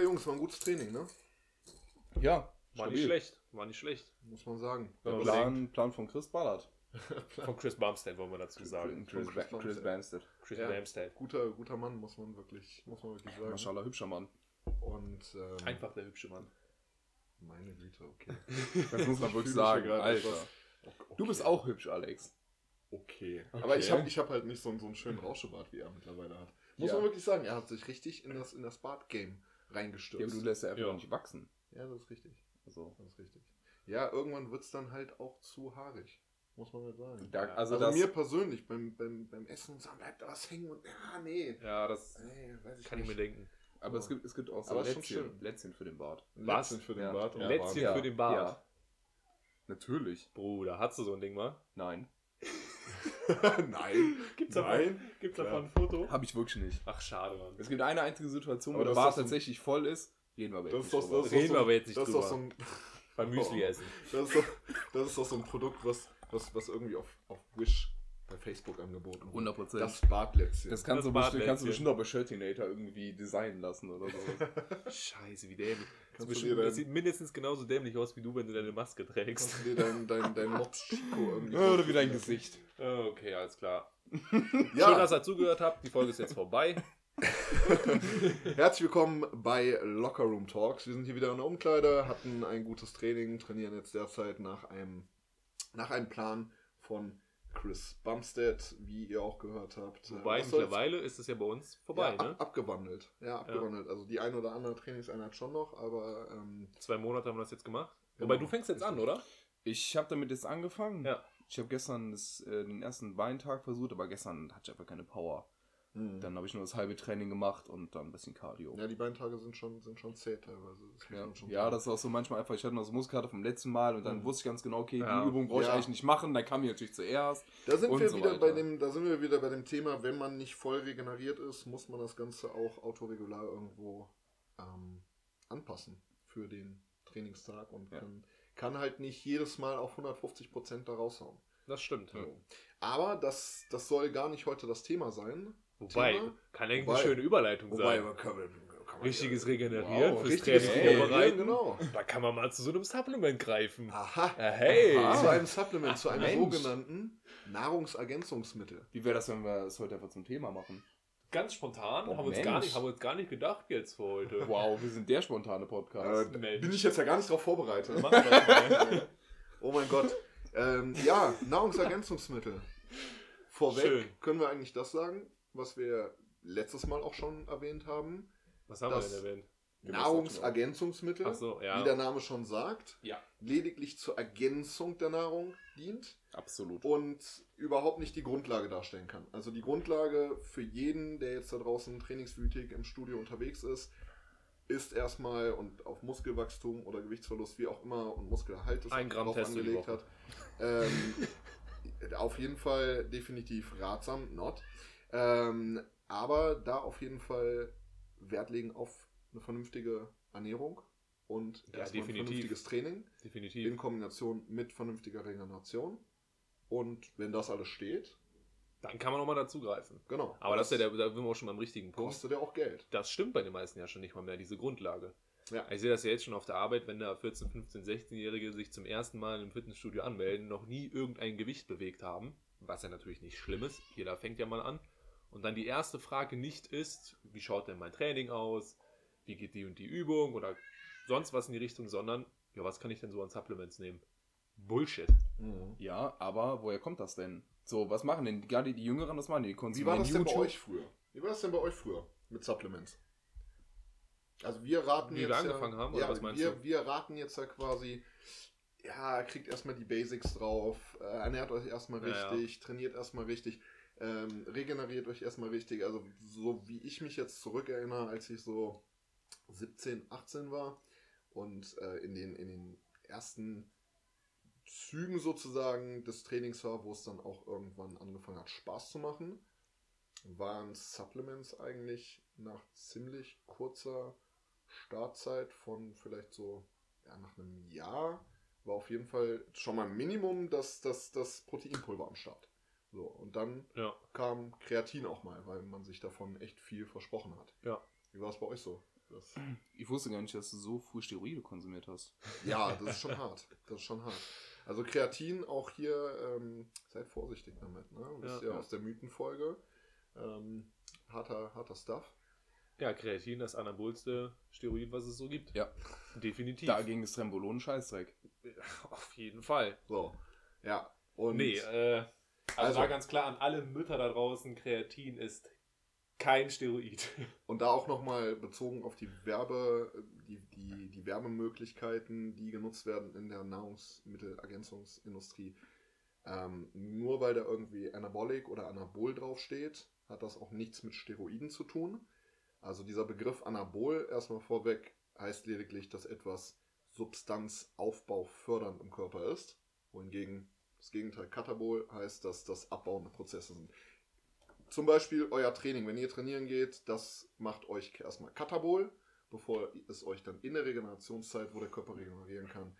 Ja, Jungs, war ein gutes Training, ne? Ja, War nicht schlecht. War nicht schlecht. Muss man sagen. Wenn man Plan, Plan von Chris Ballard. Von Chris Bumstead wollen wir dazu sagen. Chris, Chris Ba- Chris Bamstead. Chris Ja. Guter, guter Mann, muss man wirklich, muss man wirklich sagen. Maschallah, hübscher Mann. Und ähm, Einfach der hübsche Mann. meine Güte, okay. Das muss man Ich wirklich sagen, Alter. etwas- Du bist auch hübsch, Alex. Okay. Aber ich habe ich hab halt nicht so, einen- so einen schönen Rauschebart, wie er mittlerweile hat. Muss Ja. man wirklich sagen, er hat sich richtig in das, in das Bart-Game reingestürzt. Ja, aber du lässt ja einfach Ja. nicht wachsen. ja, das ist richtig. Also, Das ist richtig. Ja, irgendwann wird es dann halt auch zu haarig. Muss man halt sagen. da, Ja. also, Also, das, mir persönlich beim, beim, beim Essen sagen, bleibt da was hängen und ja, nee. Ja, das Nee, weiß ich kann ich nicht. mir denken. aber es gibt, es gibt auch so Lätzchen. Lätzchen für den Bart. Was? Lätzchen für den Ja. Bart. und Ja. Lätzchen für den Bart. Ja. Natürlich. Bruder, hast du so ein Ding mal? Nein. Nein. Gibt's Nein. Gibt's davon ein Foto? Habe ich wirklich nicht. Ach, schade, Mann. Es gibt eine einzige Situation, wo der ist doch so ein- tatsächlich voll ist. Reden wir aber Das jetzt ist doch, nicht das drüber. ist doch Reden so, wir aber jetzt nicht das ist doch drüber. so ein, Beim Müsli essen. das ist doch, das ist doch so ein Produkt, was, was, was irgendwie auf, auf Wish bei Facebook angeboten wird. 100 Prozent. Das Bartlätzchen. Das kannst, Das du, bestimmt, kannst du bestimmt auch bei Shirtinator irgendwie designen lassen oder so. Scheiße, wie dämlich. Das, Kannst du das sieht mindestens genauso dämlich aus wie du, wenn du deine Maske trägst. Kannst du dir dein, dein, dein Mops Chico irgendwie. oder wie dein Gesicht. Oh, Okay, alles klar. Ja, Schön, dass ihr zugehört habt. Die Folge ist jetzt vorbei. Herzlich willkommen bei Locker Room Talks. Wir sind hier wieder in der Umkleide, hatten ein gutes Training, trainieren jetzt derzeit nach einem, nach einem Plan von Chris Bumstead, wie ihr auch gehört habt. Wobei, Was soll's? mittlerweile ist es ja bei uns vorbei, ja, ne? ab, abgewandelt. Ja, abgewandelt. Also die ein oder andere Trainingseinheit schon noch, aber ähm, Zwei Monate haben wir das jetzt gemacht. Genau. Wobei, du fängst jetzt an, oder? Ich habe damit jetzt angefangen. Ja. Ich habe gestern das, äh, den ersten Beintag versucht, aber gestern hatte ich einfach keine Power. Dann habe ich nur das halbe Training gemacht und dann ein bisschen Cardio. ja, die Beintage sind schon, sind schon zäh teilweise. Das Ja, schon ja das ist auch so manchmal einfach, ich hatte noch so Muskelkater vom letzten Mal und dann Mhm. wusste ich ganz genau, okay, Ja. die Übung brauche ich Ja. eigentlich nicht machen, dann kam die natürlich zuerst. Da sind und wir so wieder weiter. bei dem, da sind wir wieder bei dem Thema, wenn man nicht voll regeneriert ist, muss man das Ganze auch autoregular irgendwo ähm, anpassen für den Trainingstag und Ja. kann, kann halt nicht jedes Mal auf 150 Prozent da raushauen. Das stimmt. So. Aber das, das soll gar nicht heute das Thema sein. Wobei, Thema? kann eigentlich Wobei- eine schöne Überleitung sein. man kann, kann man Richtiges ja- Regenerieren Wow, fürs richtiges Training Regenerieren, vorbereiten. genau. Da kann man mal zu so einem Supplement greifen. Aha. Ja, hey! Aha. Zu einem Supplement, zu einem Mensch. sogenannten Nahrungsergänzungsmittel. Wie wäre das, wenn wir es heute einfach zum Thema machen? Ganz spontan, Oh, haben, wir uns gar nicht, haben wir uns gar nicht gedacht jetzt für heute. Wow, wir sind der spontane Podcast. Äh, bin ich jetzt ja gar nicht drauf vorbereitet. Oh mein Gott. Ähm, ja, Nahrungsergänzungsmittel. Vorweg Schön. können wir eigentlich das sagen, was wir letztes Mal auch schon erwähnt haben. Was haben wir denn erwähnt? Nahrungsergänzungsmittel, Ach so, ja. wie der Name schon sagt, Ja. lediglich zur Ergänzung der Nahrung dient Absolut. und überhaupt nicht die Grundlage darstellen kann. Also die Grundlage für jeden, der jetzt da draußen trainingswütig im Studio unterwegs ist, ist erstmal und auf Muskelwachstum oder Gewichtsverlust, wie auch immer, und Muskelerhalt ist Ein Gramm drauf Testo angelegt hat. Ähm, auf jeden Fall definitiv ratsam, not. Ähm, aber da auf jeden Fall Wert legen auf eine vernünftige Ernährung und Ja, erstmal ein definitiv. vernünftiges Training in Definitiv. Kombination mit vernünftiger Regeneration. Und wenn das alles steht, Dann kann man nochmal dazugreifen. genau. Aber das ist ja der, da sind wir auch schon beim richtigen Punkt. kostet ja auch Geld. Das stimmt bei den meisten ja schon nicht mal mehr, diese Grundlage. Ja. Ich sehe das ja jetzt schon auf der Arbeit, wenn da 14, 15, 16-Jährige sich zum ersten Mal im Fitnessstudio anmelden, noch nie irgendein Gewicht bewegt haben, was ja natürlich nicht schlimm ist, jeder fängt ja mal an. Und dann die erste Frage nicht ist, wie schaut denn mein Training aus, wie geht die und die Übung oder sonst was in die Richtung, sondern, ja, was kann ich denn so an Supplements nehmen? Bullshit. Ja, aber woher kommt das denn? So, was machen denn gerade die Jüngeren, was machen die? Wie Konsumieren war das denn bei euch früher? Wie war das denn bei euch früher mit Supplements? Also wir raten Wie wir jetzt angefangen ja, haben, oder ja, was meinst wir, du? Wir raten jetzt ja quasi, ja, kriegt erstmal die Basics drauf, äh, ernährt euch erstmal Ja, ja. richtig, trainiert erstmal richtig, ähm, regeneriert euch erstmal richtig. Also so wie ich mich jetzt zurückerinnere, als ich so 17, 18 war und äh, in, den, in den ersten Zügen sozusagen des Trainings war, wo es dann auch irgendwann angefangen hat, Spaß zu machen, waren Supplements eigentlich nach ziemlich kurzer Startzeit von vielleicht so ja, nach einem Jahr war auf jeden Fall schon mal Minimum das, das, das Proteinpulver am Start. So, und dann Ja. kam Kreatin auch mal, weil man sich davon echt viel versprochen hat. Ja. Wie war es bei euch so? Das, Ich wusste gar nicht, dass du so früh Steroide konsumiert hast. ja, das ist schon hart. Das ist schon hart. Also Kreatin auch hier, ähm, seid vorsichtig damit. Ne? Wisst Ja. ihr aus der Mythenfolge. Ähm, harter, harter Stuff. Ja, Kreatin, das anabolste Steroid, was es so gibt. Ja. Definitiv. Dagegen ist Trembolon Scheißdreck. Auf jeden Fall. So, ja. Und nee, äh, also, Also- da ganz klar an alle Mütter da draußen, Kreatin ist kein Steroid. Und da auch nochmal bezogen auf die Werbe, die, die, die Werbemöglichkeiten, die genutzt werden in der Nahrungsmittelergänzungsindustrie. Ähm, nur weil da irgendwie Anabolic oder Anabol draufsteht, hat das auch nichts mit Steroiden zu tun. Also dieser Begriff Anabol erstmal vorweg heißt lediglich, dass etwas Substanzaufbau fördernd im Körper ist, wohingegen das Gegenteil Katabol heißt, dass das abbauende Prozesse sind. Zum Beispiel euer Training, wenn ihr trainieren geht, das macht euch erstmal Katabol, bevor es euch dann in der Regenerationszeit, wo der Körper regenerieren kann,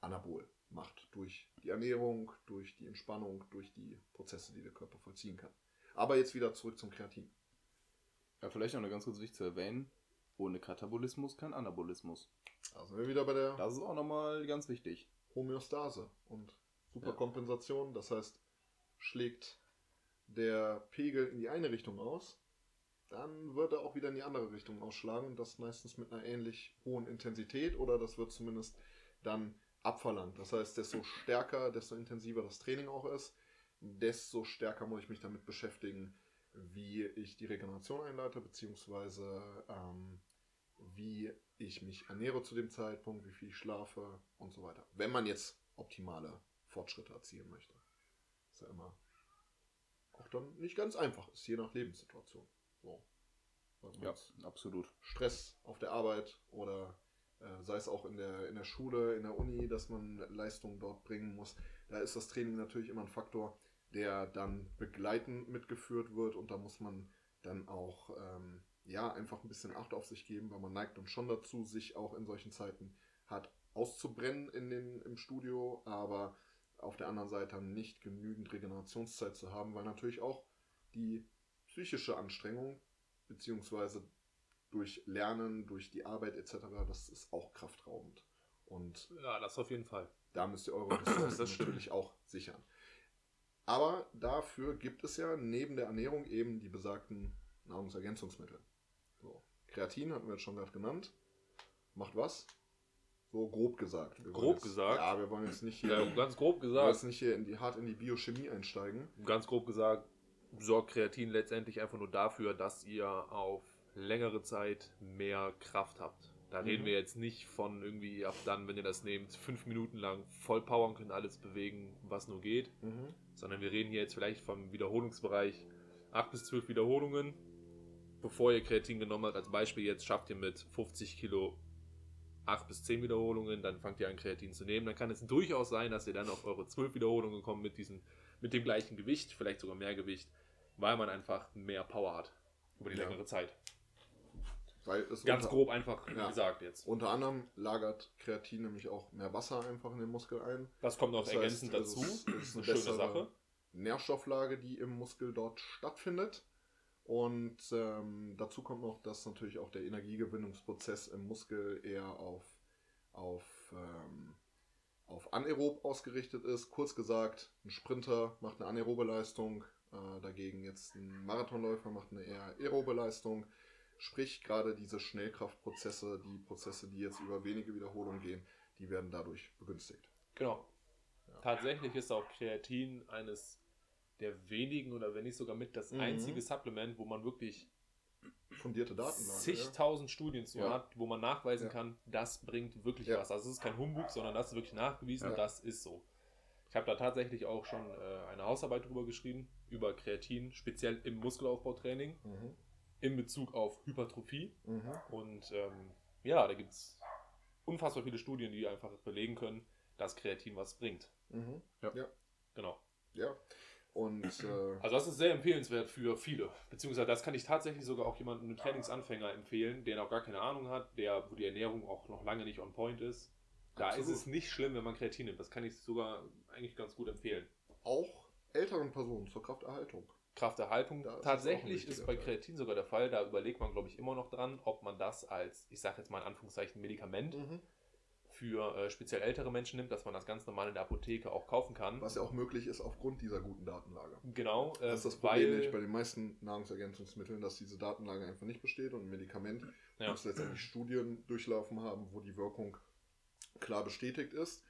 Anabol macht. Durch die Ernährung, durch die Entspannung, durch die Prozesse, die der Körper vollziehen kann. Aber jetzt wieder zurück zum Kreatin. Ja, vielleicht noch eine ganz kurz wichtig zu erwähnen. Ohne Katabolismus kein Anabolismus. Da sind wir wieder bei der Das ist auch nochmal ganz wichtig. Homöostase und Superkompensation. Das heißt, schlägt der Pegel in die eine Richtung aus, dann wird er auch wieder in die andere Richtung ausschlagen und das meistens mit einer ähnlich hohen Intensität oder das wird zumindest dann abverlangt. Das heißt, desto stärker, desto intensiver das Training auch ist, desto stärker muss ich mich damit beschäftigen, wie ich die Regeneration einleite, beziehungsweise ähm, wie ich mich ernähre zu dem Zeitpunkt, wie viel ich schlafe und so weiter. Wenn man jetzt optimale Fortschritte erzielen möchte. Ist ja immer auch dann nicht ganz einfach ist, je nach Lebenssituation. So. Ja, absolut. Stress auf der Arbeit oder äh, sei es auch in der, in der Schule, in der Uni, dass man Leistungen dort bringen muss. Da ist das Training natürlich immer ein Faktor, der dann begleitend mitgeführt wird und da muss man dann auch ähm, ja einfach ein bisschen Acht auf sich geben, weil man neigt dann schon dazu, sich auch in solchen Zeiten hart auszubrennen in den, im Studio, aber auf der anderen Seite dann nicht genügend Regenerationszeit zu haben, weil natürlich auch die psychische Anstrengung beziehungsweise durch Lernen, durch die Arbeit etc., das ist auch kraftraubend. Und Ja, das auf jeden Fall. da müsst ihr eure Ressourcen natürlich auch sichern. Aber dafür gibt es ja neben der Ernährung eben die besagten Nahrungsergänzungsmittel. So. Kreatin hatten wir jetzt schon gerade genannt. Macht was? So grob gesagt. Wir Grob jetzt, gesagt? Ja, wir wollen jetzt nicht hier, Ja, ganz grob wir wollen gesagt, jetzt nicht hier in die, hart in die Biochemie einsteigen. ganz grob gesagt, sorgt Kreatin letztendlich einfach nur dafür, dass ihr auf längere Zeit mehr Kraft habt. Da Mhm. reden wir jetzt nicht von irgendwie ab dann, wenn ihr das nehmt, fünf Minuten lang voll powern könnt, alles bewegen, was nur geht, Mhm. sondern wir reden hier jetzt vielleicht vom Wiederholungsbereich acht bis zwölf Wiederholungen. Bevor ihr Kreatin genommen habt, als Beispiel jetzt schafft ihr mit 50 Kilo 8 bis 10 Wiederholungen, dann fangt ihr an Kreatin zu nehmen. Dann kann es durchaus sein, dass ihr dann auf eure 12 Wiederholungen kommt mit, diesen, mit dem gleichen Gewicht, vielleicht sogar mehr Gewicht, weil man einfach mehr Power hat über die Ja. längere Zeit. Weil es Ganz grob einfach Ja. gesagt jetzt. unter anderem lagert Kreatin nämlich auch mehr Wasser einfach in den Muskel ein. Das kommt noch Das ergänzend heißt, dazu. es ist- ist eine eine schöne Sache. Nährstofflage, die im Muskel dort stattfindet. Und ähm, dazu kommt noch, dass natürlich auch der Energiegewinnungsprozess im Muskel eher auf, auf, ähm, auf anaerob ausgerichtet ist. Kurz gesagt, ein Sprinter macht eine anaerobe Leistung, äh, dagegen jetzt ein Marathonläufer macht eine eher aerobe Leistung. Sprich, gerade diese Schnellkraftprozesse, die Prozesse, die jetzt über wenige Wiederholungen gehen, die werden dadurch begünstigt. Genau. Ja. Tatsächlich ist auch Kreatin eines der wenigen oder wenn nicht sogar mit das Mhm. einzige Supplement, wo man wirklich Fundierte ja. zigtausend Studien zu Ja. hat, wo man nachweisen Ja. kann, das bringt wirklich Ja. was. Also es ist kein Humbug, sondern das ist wirklich nachgewiesen, Ja. das ist so. Ich habe da tatsächlich auch schon äh, eine Hausarbeit drüber geschrieben, über Kreatin, speziell im Muskelaufbautraining, Mhm. in Bezug auf Hypertrophie. Mhm. Und ähm, ja, da gibt es unfassbar viele Studien, die einfach belegen können, dass Kreatin was bringt. Mhm. Ja. ja. Genau. Ja. Und äh, Also das ist sehr empfehlenswert für viele. Beziehungsweise das kann ich tatsächlich sogar auch jemandem, einem Trainingsanfänger empfehlen, der noch gar keine Ahnung hat, der, wo die Ernährung auch noch lange nicht on point ist. Da Absolut. ist es nicht schlimm, wenn man Kreatin nimmt. Das kann ich sogar eigentlich ganz gut empfehlen. auch älteren Personen zur Krafterhaltung. Krafterhaltung. Da ist Tatsächlich wichtiger ist bei. Kreatin sogar der Fall, da überlegt man, glaube ich, immer noch dran, ob man das als, ich sage jetzt mal in Anführungszeichen, Medikament Mhm. Für äh, speziell ältere Menschen nimmt, dass man das ganz normal in der Apotheke auch kaufen kann. Was ja auch möglich ist aufgrund dieser guten Datenlage. Genau, äh, Das ist das Problem weil, nicht bei den meisten Nahrungsergänzungsmitteln, dass diese Datenlage einfach nicht besteht und ein Medikament Ja. muss letztendlich Studien durchlaufen haben, wo die Wirkung klar bestätigt ist.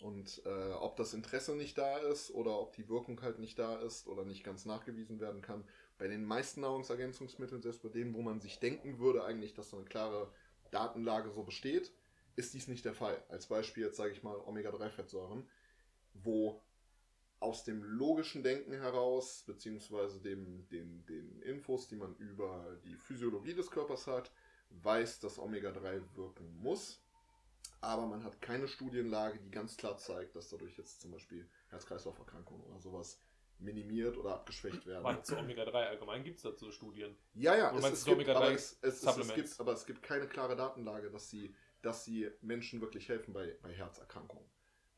Und äh, ob das Interesse nicht da ist oder ob die Wirkung halt nicht da ist oder nicht ganz nachgewiesen werden kann, bei den meisten Nahrungsergänzungsmitteln, selbst bei denen, wo man sich denken würde eigentlich, dass so eine klare Datenlage so besteht, ist dies nicht der Fall. Als Beispiel jetzt sage ich mal Omega-3-Fettsäuren, wo aus dem logischen Denken heraus, beziehungsweise dem, den, den Infos, die man über die Physiologie des Körpers hat, weiß, dass Omega-3 wirken muss. Aber man hat keine Studienlage, die ganz klar zeigt, dass dadurch jetzt zum Beispiel Herz-Kreislauf-Erkrankungen oder sowas minimiert oder abgeschwächt werden. Warte, zu Omega-3 allgemein gibt es dazu Studien. Ja, ja, es, es gibt, Omega-3 aber es, es, es, gibt, aber es gibt keine klare Datenlage, dass sie, dass sie Menschen wirklich helfen bei, bei Herzerkrankungen.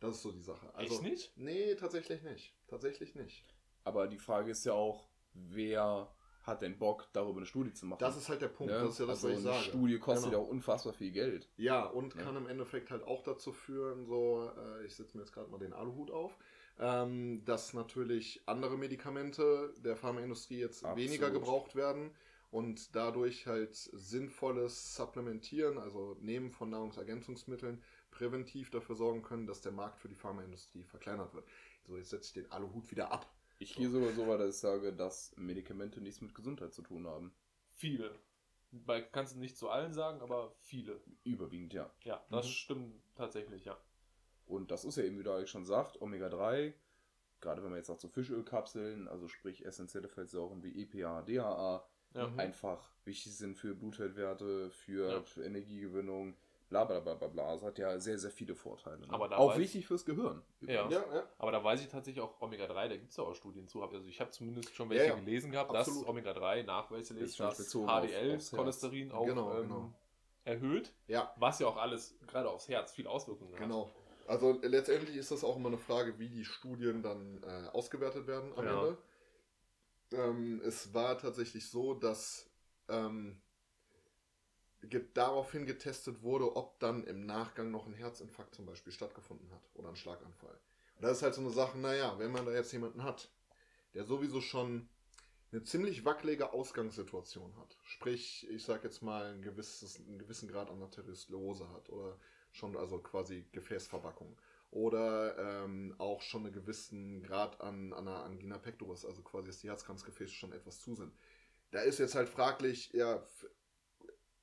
Das ist so die Sache. Also, Echt nicht? Nee, tatsächlich nicht. Tatsächlich nicht. Aber die Frage ist ja auch, wer hat denn Bock, darüber eine Studie zu machen? Das ist halt der Punkt. Ne? Das ist ja das, also was ich eine sage. Studie kostet Genau. ja auch unfassbar viel Geld. Ja, und Ja. kann im Endeffekt halt auch dazu führen, so, äh, ich setze mir jetzt gerade mal den Aluhut auf, ähm, dass natürlich andere Medikamente der Pharmaindustrie jetzt Absolut. weniger gebraucht werden und dadurch halt sinnvolles Supplementieren, also Nehmen von Nahrungsergänzungsmitteln, präventiv dafür sorgen können, dass der Markt für die Pharmaindustrie verkleinert wird. So, jetzt setze ich den Aluhut wieder ab. Ich gehe sogar so weit, dass ich sage, dass Medikamente nichts mit Gesundheit zu tun haben. Viele. Bei, kannst du nicht zu allen sagen, aber viele. Überwiegend, ja. Ja, das Mhm. stimmt tatsächlich, ja. Und das ist ja eben, wie du eigentlich schon sagt, Omega-3, gerade wenn man jetzt sagt so Fischölkapseln, also sprich essentielle Fettsäuren wie EPA, DHA. Mhm. einfach wichtig sind für Blutfettwerte, für Energiegewinnung, bla bla bla bla bla. Es hat ja sehr, sehr viele Vorteile. Ne? Aber da auch wichtig fürs Gehirn. Ja. Ja, ja. Aber da weiß ich tatsächlich auch Omega-3, da gibt es ja auch Studien zu. Also ich habe zumindest schon welche Ja, ja. gelesen gehabt, Absolut. dass Omega-3 nachweislich das bezogen auf- HDL-Cholesterin auch Genau, ähm, genau. erhöht. Ja, Was ja auch alles, gerade aufs Herz, viel Auswirkungen hat. Genau. Also letztendlich ist das auch immer eine Frage, wie die Studien dann äh, ausgewertet werden am Ja. Ende. Ähm, es war tatsächlich so, dass ähm, daraufhin getestet wurde, ob dann im Nachgang noch ein Herzinfarkt zum Beispiel stattgefunden hat oder ein Schlaganfall. Und das ist halt so eine Sache, naja, wenn man da jetzt jemanden hat, der sowieso schon eine ziemlich wackelige Ausgangssituation hat, sprich, ich sag jetzt mal, ein gewisses, einen gewissen Grad an Arteriosklerose hat oder schon also quasi Gefäßverbackung oder ähm, auch schon einen gewissen Grad an, an einer Angina pectoris, also quasi, dass die Herzkranzgefäße schon etwas zu sind. Da ist jetzt halt fraglich, ja,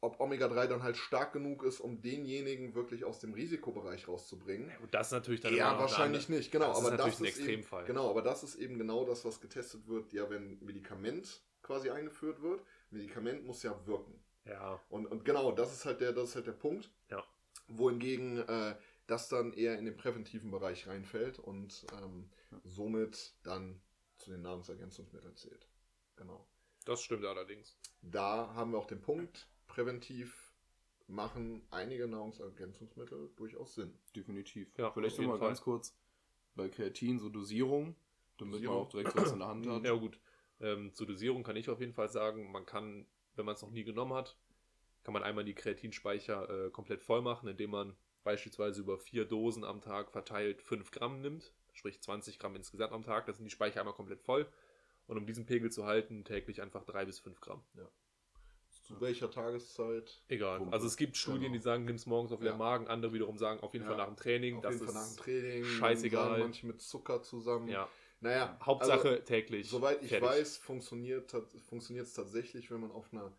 ob Omega-3 dann halt stark genug ist, um denjenigen wirklich aus dem Risikobereich rauszubringen. Und das ist natürlich dann Ja, wahrscheinlich nicht, genau. das ist aber natürlich das ein ist Extremfall. Eben, genau, aber das ist eben genau das, was getestet wird, ja, wenn Medikament quasi eingeführt wird. Medikament muss ja wirken. Ja, Und, und genau, das ist halt der, das ist halt der Punkt. Ja. Wohingegen äh, das dann eher in den präventiven Bereich reinfällt und ähm, somit dann zu den Nahrungsergänzungsmitteln zählt. Genau. das stimmt allerdings. Da haben wir auch den Punkt, präventiv machen einige Nahrungsergänzungsmittel durchaus Sinn. Definitiv. Ja, Vielleicht nochmal ganz Fall. kurz bei Kreatin, so Dosierung, damit Dosierung. man auch direkt was in der Hand hat. Ja gut, ähm, zur Dosierung kann ich auf jeden Fall sagen, man kann, wenn man es noch nie genommen hat, kann man einmal die Kreatinspeicher äh, komplett voll machen, indem man beispielsweise über vier Dosen am Tag verteilt 5 Gramm nimmt, sprich 20 Gramm insgesamt am Tag, das sind die Speicher einmal komplett voll. Und um diesen Pegel zu halten, täglich einfach 3 bis 5 Gramm. Zu welcher Tageszeit? Egal. Pumpe. Also es gibt Studien, Genau. die sagen, nimm es morgens auf Ja. den Magen, andere wiederum sagen, auf jeden Ja. Fall nach dem Training. Auf das jeden Fall nach dem ist Training. scheißegal. Manche mit Zucker zusammen. ja, Naja, Hauptsache also, täglich. Soweit ich fertig. weiß, funktioniert es tatsächlich, wenn man auf einer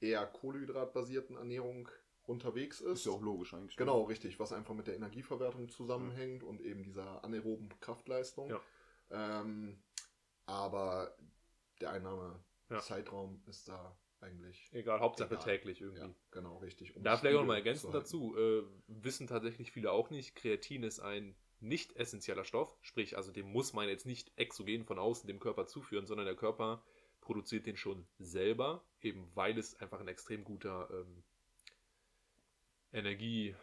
eher kohlenhydratbasierten Ernährung unterwegs ist. Ist ja auch logisch eigentlich. Genau, richtig, was einfach mit der Energieverwertung zusammenhängt und eben dieser anaeroben Kraftleistung. Ja. Ähm, aber der Einnahmezeitraum ist da eigentlich. Egal, Hauptsache Egal. täglich irgendwie. Ja, genau, richtig. um Da vielleicht auch Spiegel mal ergänzend dazu, äh, wissen tatsächlich viele auch nicht, Kreatin ist ein nicht essentieller Stoff, sprich, also dem muss man jetzt nicht exogen von außen dem Körper zuführen, sondern der Körper produziert den schon selber, eben weil es einfach ein extrem guter ähm, Energie,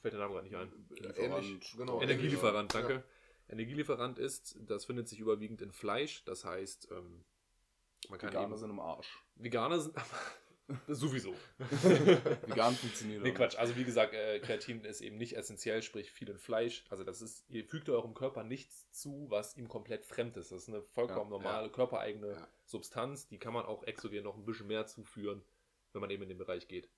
fällt der Name gerade nicht ein, Äh, Ähnlich, genau. Energielieferant, ähnlich, danke. Energielieferant ist, das findet sich überwiegend in Fleisch, das heißt, ähm, Man kann Veganer eben, sind im Arsch. Veganer sind sowieso. Vegan funktioniert Nee, Quatsch. Also wie gesagt, äh, Kreatin ist eben nicht essentiell, sprich viel in Fleisch. Also das ist, ihr fügt eurem Körper nichts zu, was ihm komplett fremd ist. Das ist eine vollkommen Ja, normale, körpereigene Ja. Substanz. Die kann man auch exogen noch ein bisschen mehr zuführen, wenn man eben in den Bereich geht.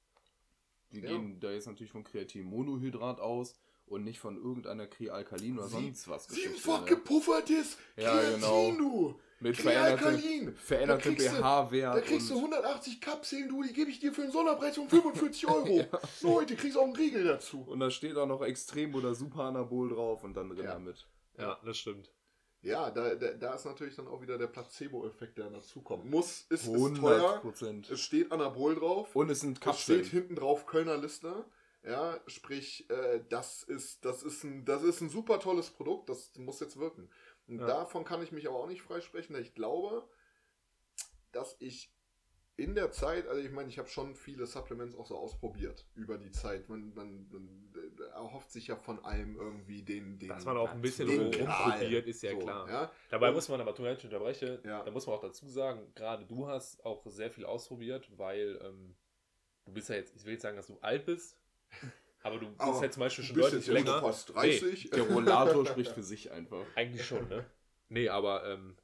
Wir Ja. gehen da jetzt natürlich von Kreatinmonohydrat aus und nicht von irgendeiner Krealkalin oder Sie- sonst was. Siebenfach ne? gepuffertes Ja, Kreatin, genau. du. Mit Krealkalin. verändertem, verändertem Da kriegst du- pH-Wert. Da kriegst du und- 180 Kapseln, du, die gebe ich dir für einen Sonderpreis von 45 Euro. Leute, kriegst auch einen Riegel dazu. Und da steht auch noch Extrem oder Superanabol drauf und dann drin Ja. damit. Ja, das stimmt. Ja, da, da, da ist natürlich dann auch wieder der Placebo-Effekt, der dazukommt. Muss, ist, ist 100 teuer, es steht Anabol drauf, Und es sind es Kapseln. steht hinten drauf Kölner Liste. Ja, sprich, äh, das, ist, das, ist ein, das ist ein super tolles Produkt, das muss jetzt wirken. Und Ja. davon kann ich mich aber auch nicht freisprechen, ich glaube, dass ich in der Zeit, also ich meine, ich habe schon viele Supplements auch so ausprobiert über die Zeit. Man, man, man äh, erhofft sich ja von allem irgendwie den, den Dass man auch ein bisschen rumprobiert, ist ja So, klar. Ja? Dabei Und- muss man aber, leid, ich unterbreche, Ja. da muss man auch dazu sagen, gerade du hast auch sehr viel ausprobiert, weil ähm, du bist ja jetzt, ich will jetzt sagen, dass du alt bist, aber du bist Aber ja zum Beispiel schon deutlich länger. fast 30. Der Rollator spricht für sich einfach. Eigentlich schon, ne? Nee, aber ähm,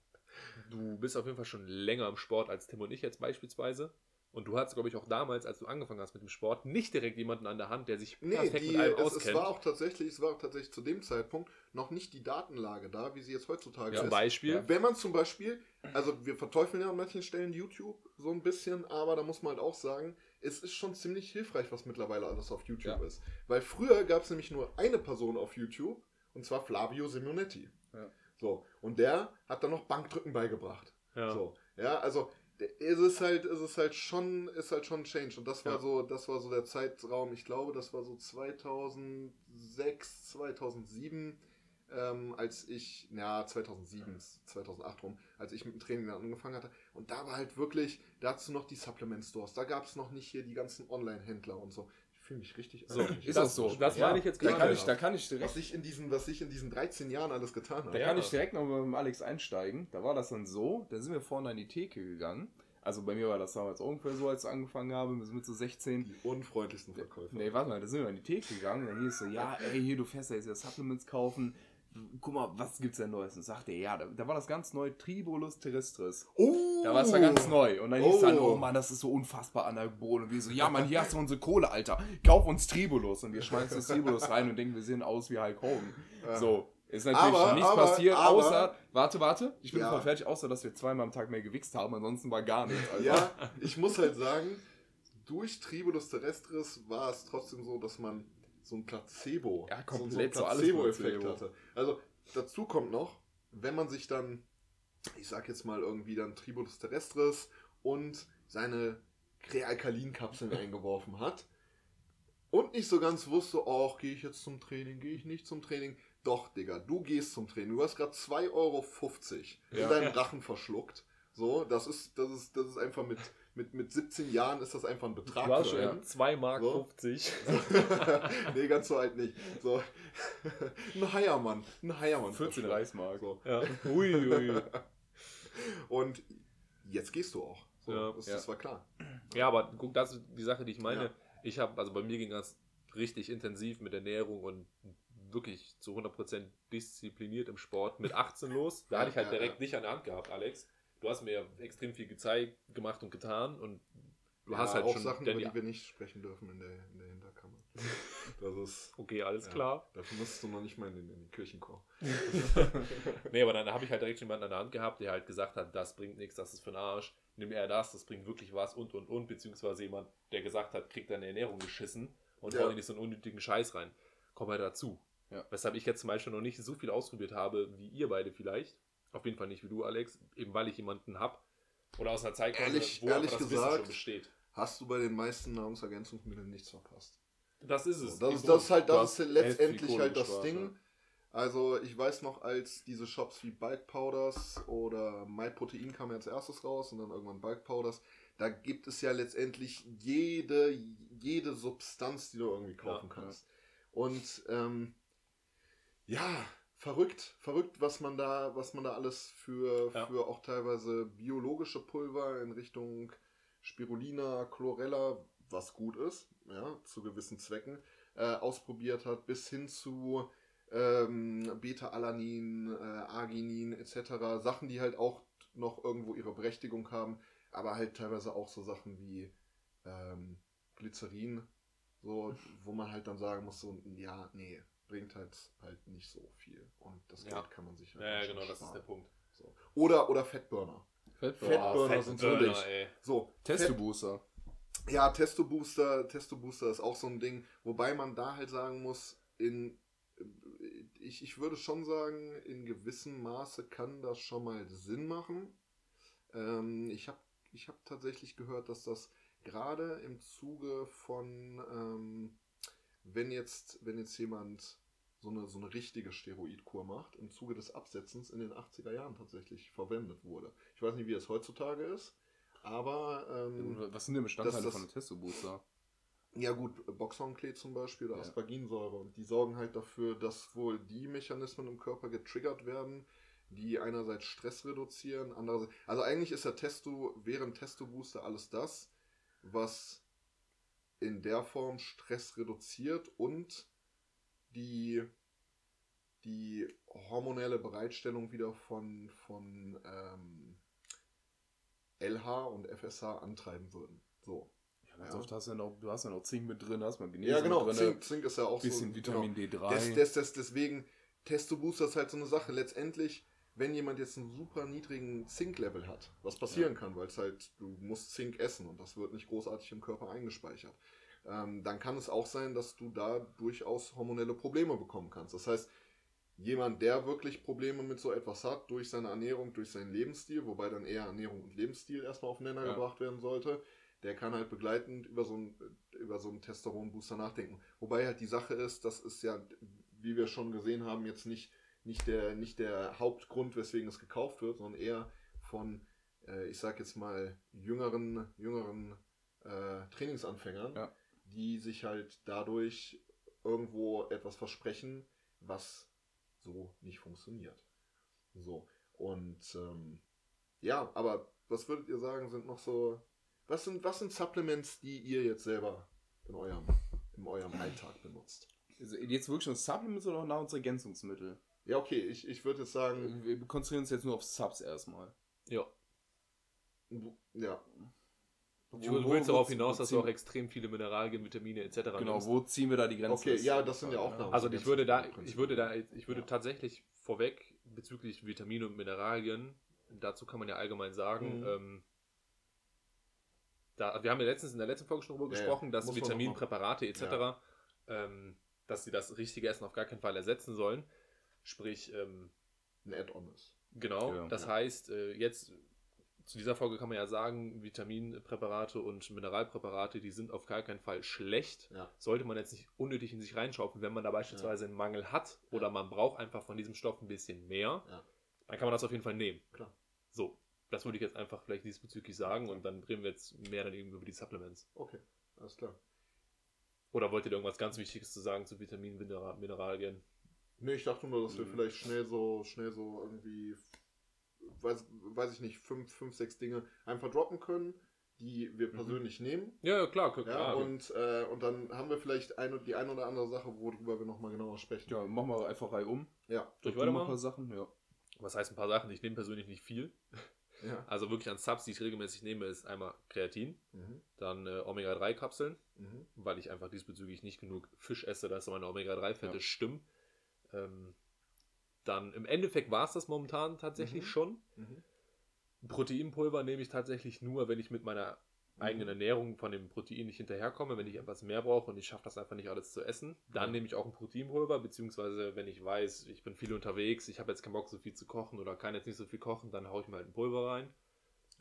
du bist auf jeden Fall schon länger im Sport als Tim und ich jetzt beispielsweise. Und du hattest, glaube ich, auch damals, als du angefangen hast mit dem Sport, nicht direkt jemanden an der Hand, der sich Nee, perfekt die, mit allem es, es auskennt. war auch tatsächlich, es war auch tatsächlich zu dem Zeitpunkt noch nicht die Datenlage da, wie sie jetzt heutzutage Zum ist. Beispiel. Wenn man zum Beispiel, also wir verteufeln ja an manchen Stellen YouTube so ein bisschen, aber da muss man halt auch sagen, es ist schon ziemlich hilfreich, was mittlerweile alles auf YouTube Ja. ist. Weil früher gab es nämlich nur eine Person auf YouTube, und zwar Flavio Simonetti. Ja. So, und der hat dann noch Bankdrücken beigebracht. Ja. So, ja, also es ist halt, es ist halt schon, ist halt schon ein Change. Und das war Ja. so, das war so der Zeitraum, ich glaube, das war so 2006, 2007, ähm, als ich, ja, 2007, 2008 rum, als ich mit dem Training dann angefangen hatte. Und da war halt wirklich, dazu noch die Supplement Stores. Da gab es noch nicht hier die ganzen Online-Händler und so. Ich fühle mich richtig So, alt. ist das, das so? Das Ja. meine ich jetzt Da gerade. kann, ich, da kann ich direkt was ich in diesen, was ich in diesen 13 Jahren alles getan habe. Da Ja. kann ich direkt noch mal mit dem Alex einsteigen. Da war das dann so, da sind wir vorne an die Theke gegangen. Also bei mir war das damals ungefähr so, als ich angefangen habe, mit so 16. Die unfreundlichsten Verkäufer. Nee, warte mal, da sind wir an die Theke gegangen. Dann hieß es so, ja, ey, hier, du fährst ja jetzt ja Supplements kaufen. Guck mal, was gibt's denn Neues? Und sagte er, ja, da, da war das ganz neu, Tribulus terrestris. Oh! Da war es da ganz neu. Und dann hieß es dann, Oh. oh Mann, das ist so unfassbar anabol. Und wir so, ja Mann, hier hast du unsere Kohle, Alter. Kauf uns Tribulus. Und wir schmeißen das Tribulus rein und denken, wir sehen aus wie Hulk Hogan. Ja. So, ist natürlich Aber- nichts aber- passiert, aber- außer, warte, warte, ich bin Ja. voll fertig, außer, dass wir zweimal am Tag mehr gewichst haben, ansonsten war gar nichts. Alter. Ja, ich muss halt sagen, durch Tribulus terrestris war es trotzdem so, dass man so ein Placebo, Ja, so, komplett so so Placebo-Effekt Placebo. hatte. Also dazu kommt noch, wenn man sich dann, ich sag jetzt mal irgendwie dann Tribulus terrestris und seine Krealkalinkapseln eingeworfen hat und nicht so ganz wusste, ach, gehe ich jetzt zum Training, gehe ich nicht zum Training. Doch, Digga, du gehst zum Training. Du hast gerade 2,50 Euro in Ja. deinem Rachen verschluckt. So, das ist, das ist, das ist einfach mit, mit, mit 17 Jahren ist das einfach ein Betrag. Du für schon einen. 2 Mark So. 50. nee, ganz so alt nicht. So. ein Heiermann. Ein Heiermann. 14 verschluckt. Reichsmark. So. Ja. Ui, ui. Und jetzt gehst du auch. So, Ja. das, Ja. das war klar. Ja, aber guck, das ist die Sache, die ich meine. Ja. Ich habe, also bei mir ging das richtig intensiv mit Ernährung und wirklich zu 100% diszipliniert im Sport mit 18 los. Da Ja, hatte ich halt ja, direkt ja. dich an der Hand gehabt, Alex. Du hast mir ja extrem viel gezeigt, gemacht und getan und du Ja, hast halt auch schon Sachen, über die wir nicht sprechen dürfen in der, in der Hinterkammer. Das ist. Okay, alles Ja. klar. Dafür musst du noch nicht mal in den, in den Kirchenchor. Nee, aber dann habe ich halt direkt jemanden an der Hand gehabt, der halt gesagt hat, das bringt nichts, das ist für den Arsch. Nimm eher das, das bringt wirklich was und und und. Beziehungsweise jemand, der gesagt hat, kriegt deine Ernährung geschissen und Ja. hau dir nicht so einen unnötigen Scheiß rein. Komm halt dazu. Ja. Weshalb ich jetzt zum Beispiel noch nicht so viel ausprobiert habe, wie ihr beide vielleicht. Auf jeden Fall nicht wie du, Alex. Eben weil ich jemanden hab. Oder aus einer Zeit Ehrlich- wo ehrlich das Wissen gesagt, schon besteht. Hast du bei den meisten Nahrungsergänzungsmitteln nichts verpasst? Das ist So, es. das, Im ist, das ist halt, das ist letztendlich halt das Ding. ja. Also ich weiß noch, als diese Shops wie Bulk Powders oder MyProtein kam ja als erstes raus und dann irgendwann Bulk Powders, da gibt es ja letztendlich jede, jede Substanz, die du irgendwie kaufen Ja, kannst. Und ähm, ja, verrückt, verrückt, was man da, was man da alles für, Ja. für auch teilweise biologische Pulver in Richtung Spirulina, Chlorella, was gut ist, ja, zu gewissen Zwecken, äh, ausprobiert hat, bis hin zu ähm, Beta-Alanin, äh, Arginin etc. Sachen, die halt auch noch irgendwo ihre Berechtigung haben, aber halt teilweise auch so Sachen wie ähm, Glycerin, so, wo man halt dann sagen muss, so, ja, nee, bringt halt halt nicht so viel. Und das Ja. Geld kann man sich halt Ja, ja, genau, das ist sparen. der Punkt. So. Oder, oder Fettburner. Fettburner. Fettburner sind so ey. So, Testo Fett- Booster. ja, Testo Booster, Testo Booster ist auch so ein Ding, wobei man da halt sagen muss, in ich, ich würde schon sagen, in gewissem Maße kann das schon mal Sinn machen. Ähm, ich habe ich hab tatsächlich gehört, dass das gerade im Zuge von, ähm, wenn jetzt, wenn jetzt jemand so eine, so eine richtige Steroidkur macht, im Zuge des Absetzens in den 80er Jahren tatsächlich verwendet wurde. Ich weiß nicht, wie es heutzutage ist, aber ähm, Was sind denn Bestandteile das- von einem Testo Booster? ja gut, Boxhornklee zum Beispiel oder Ja. Asperginsäure und die sorgen halt dafür, dass wohl die Mechanismen im Körper getriggert werden, die einerseits Stress reduzieren, andererseits also eigentlich ist der Testo während Testo Booster alles das, was in der Form Stress reduziert und die die hormonelle Bereitstellung wieder von von ähm, LH und FSH antreiben würden. So. Ja, ganz Ja. oft hast du ja noch, du hast ja noch Zink mit drin, hast man Magnesium Ja, genau. drin, Zink, Zink ist ja auch bisschen so. Vitamin Genau. D3. Des, des, des, deswegen, Testo Booster ist halt so eine Sache. Letztendlich, wenn jemand jetzt einen super niedrigen Zink-Level hat, was passieren kann, weil es halt, du musst Zink essen und das wird nicht großartig im Körper eingespeichert, ähm, dann kann es auch sein, dass du da durchaus hormonelle Probleme bekommen kannst. Das heißt, jemand, der wirklich Probleme mit so etwas hat, durch seine Ernährung, durch seinen Lebensstil, wobei dann eher Ernährung und Lebensstil erstmal auf Nenner Ja. gebracht werden sollte, der kann halt begleitend über so einen, über so einen Testosteron-Booster nachdenken. Wobei halt die Sache ist, das ist ja, wie wir schon gesehen haben, jetzt nicht, nicht, der, nicht der Hauptgrund, weswegen es gekauft wird, sondern eher von, äh, ich sag jetzt mal, jüngeren, jüngeren äh, Trainingsanfängern, Ja. die sich halt dadurch irgendwo etwas versprechen, was so nicht funktioniert. So. Und ähm, ja, aber was würdet ihr sagen, sind noch so. Was sind, was sind Supplements, die ihr jetzt selber in eurem, in eurem Alltag benutzt? Also jetzt wirklich nur Supplements oder auch Nahrungsergänzungsmittel? Ja, okay, ich, ich würde jetzt sagen, Wir konzentrieren uns jetzt nur auf Subs erstmal. Ja. ja, Ich Wo- willst darauf hinaus, dass du auch extrem viele Mineralien, Vitamine etc. Genau, nimmst. wo ziehen wir da die Grenze? Okay, ja, das sind ja auch Nahrungs- Also ich würde da, ich würde da, ich würde Ja. tatsächlich vorweg bezüglich Vitamine und Mineralien, dazu kann man ja allgemein sagen, Mhm. ähm, da, wir haben ja letztens in der letzten Folge schon darüber Ja, gesprochen, dass noch Vitaminpräparate etc., ähm, dass sie das richtige Essen auf gar keinen Fall ersetzen sollen. Sprich, ähm, ein Add-on ist. Genau, Ja. das Ja. heißt, äh, jetzt zu dieser Folge kann man ja sagen, Vitaminpräparate und Mineralpräparate, die sind auf gar keinen Fall schlecht. Ja. Sollte man jetzt nicht unnötig in sich reinschaufeln, wenn man da beispielsweise einen Mangel hat oder Ja. man braucht einfach von diesem Stoff ein bisschen mehr, Ja. dann kann man das auf jeden Fall nehmen. Klar. So, das würde ich jetzt einfach vielleicht diesbezüglich sagen und dann reden wir jetzt mehr dann eben über die Supplements. Okay, alles klar. Oder wollt ihr irgendwas ganz Wichtiges zu sagen zu Vitaminen, Mineral Mineralien? Nee, ich dachte nur, dass wir Mhm. vielleicht schnell so, schnell so irgendwie, weiß, weiß ich nicht, fünf, fünf, sechs Dinge einfach droppen können, die wir Mhm. persönlich nehmen. Ja, ja, klar, Ja, klar. und, äh, und dann haben wir vielleicht ein, die eine oder andere Sache, worüber wir nochmal genauer sprechen. Ja, machen wir einfach Reihe um. Ja. Soll ich weitermachen? ein paar Sachen, ja. Was heißt ein paar Sachen? Ich nehme persönlich nicht viel. ja. Also wirklich an Subs, die ich regelmäßig nehme, ist einmal Kreatin, Mhm. dann äh, Omega-3-Kapseln, Mhm. weil ich einfach diesbezüglich nicht genug Fisch esse, dass meine Omega-3-Fette Ja. stimmen. Ähm, dann im Endeffekt war es das momentan tatsächlich Mhm. schon. Mhm. Proteinpulver nehme ich tatsächlich nur, wenn ich mit meiner eigenen Mhm. Ernährung von dem Protein nicht hinterherkomme, wenn ich etwas mehr brauche und ich schaffe das einfach nicht alles zu essen. Dann Ja. nehme ich auch ein Proteinpulver, beziehungsweise wenn ich weiß, ich bin viel unterwegs, ich habe jetzt keinen Bock so viel zu kochen oder kann jetzt nicht so viel kochen, dann haue ich mir halt ein Pulver rein.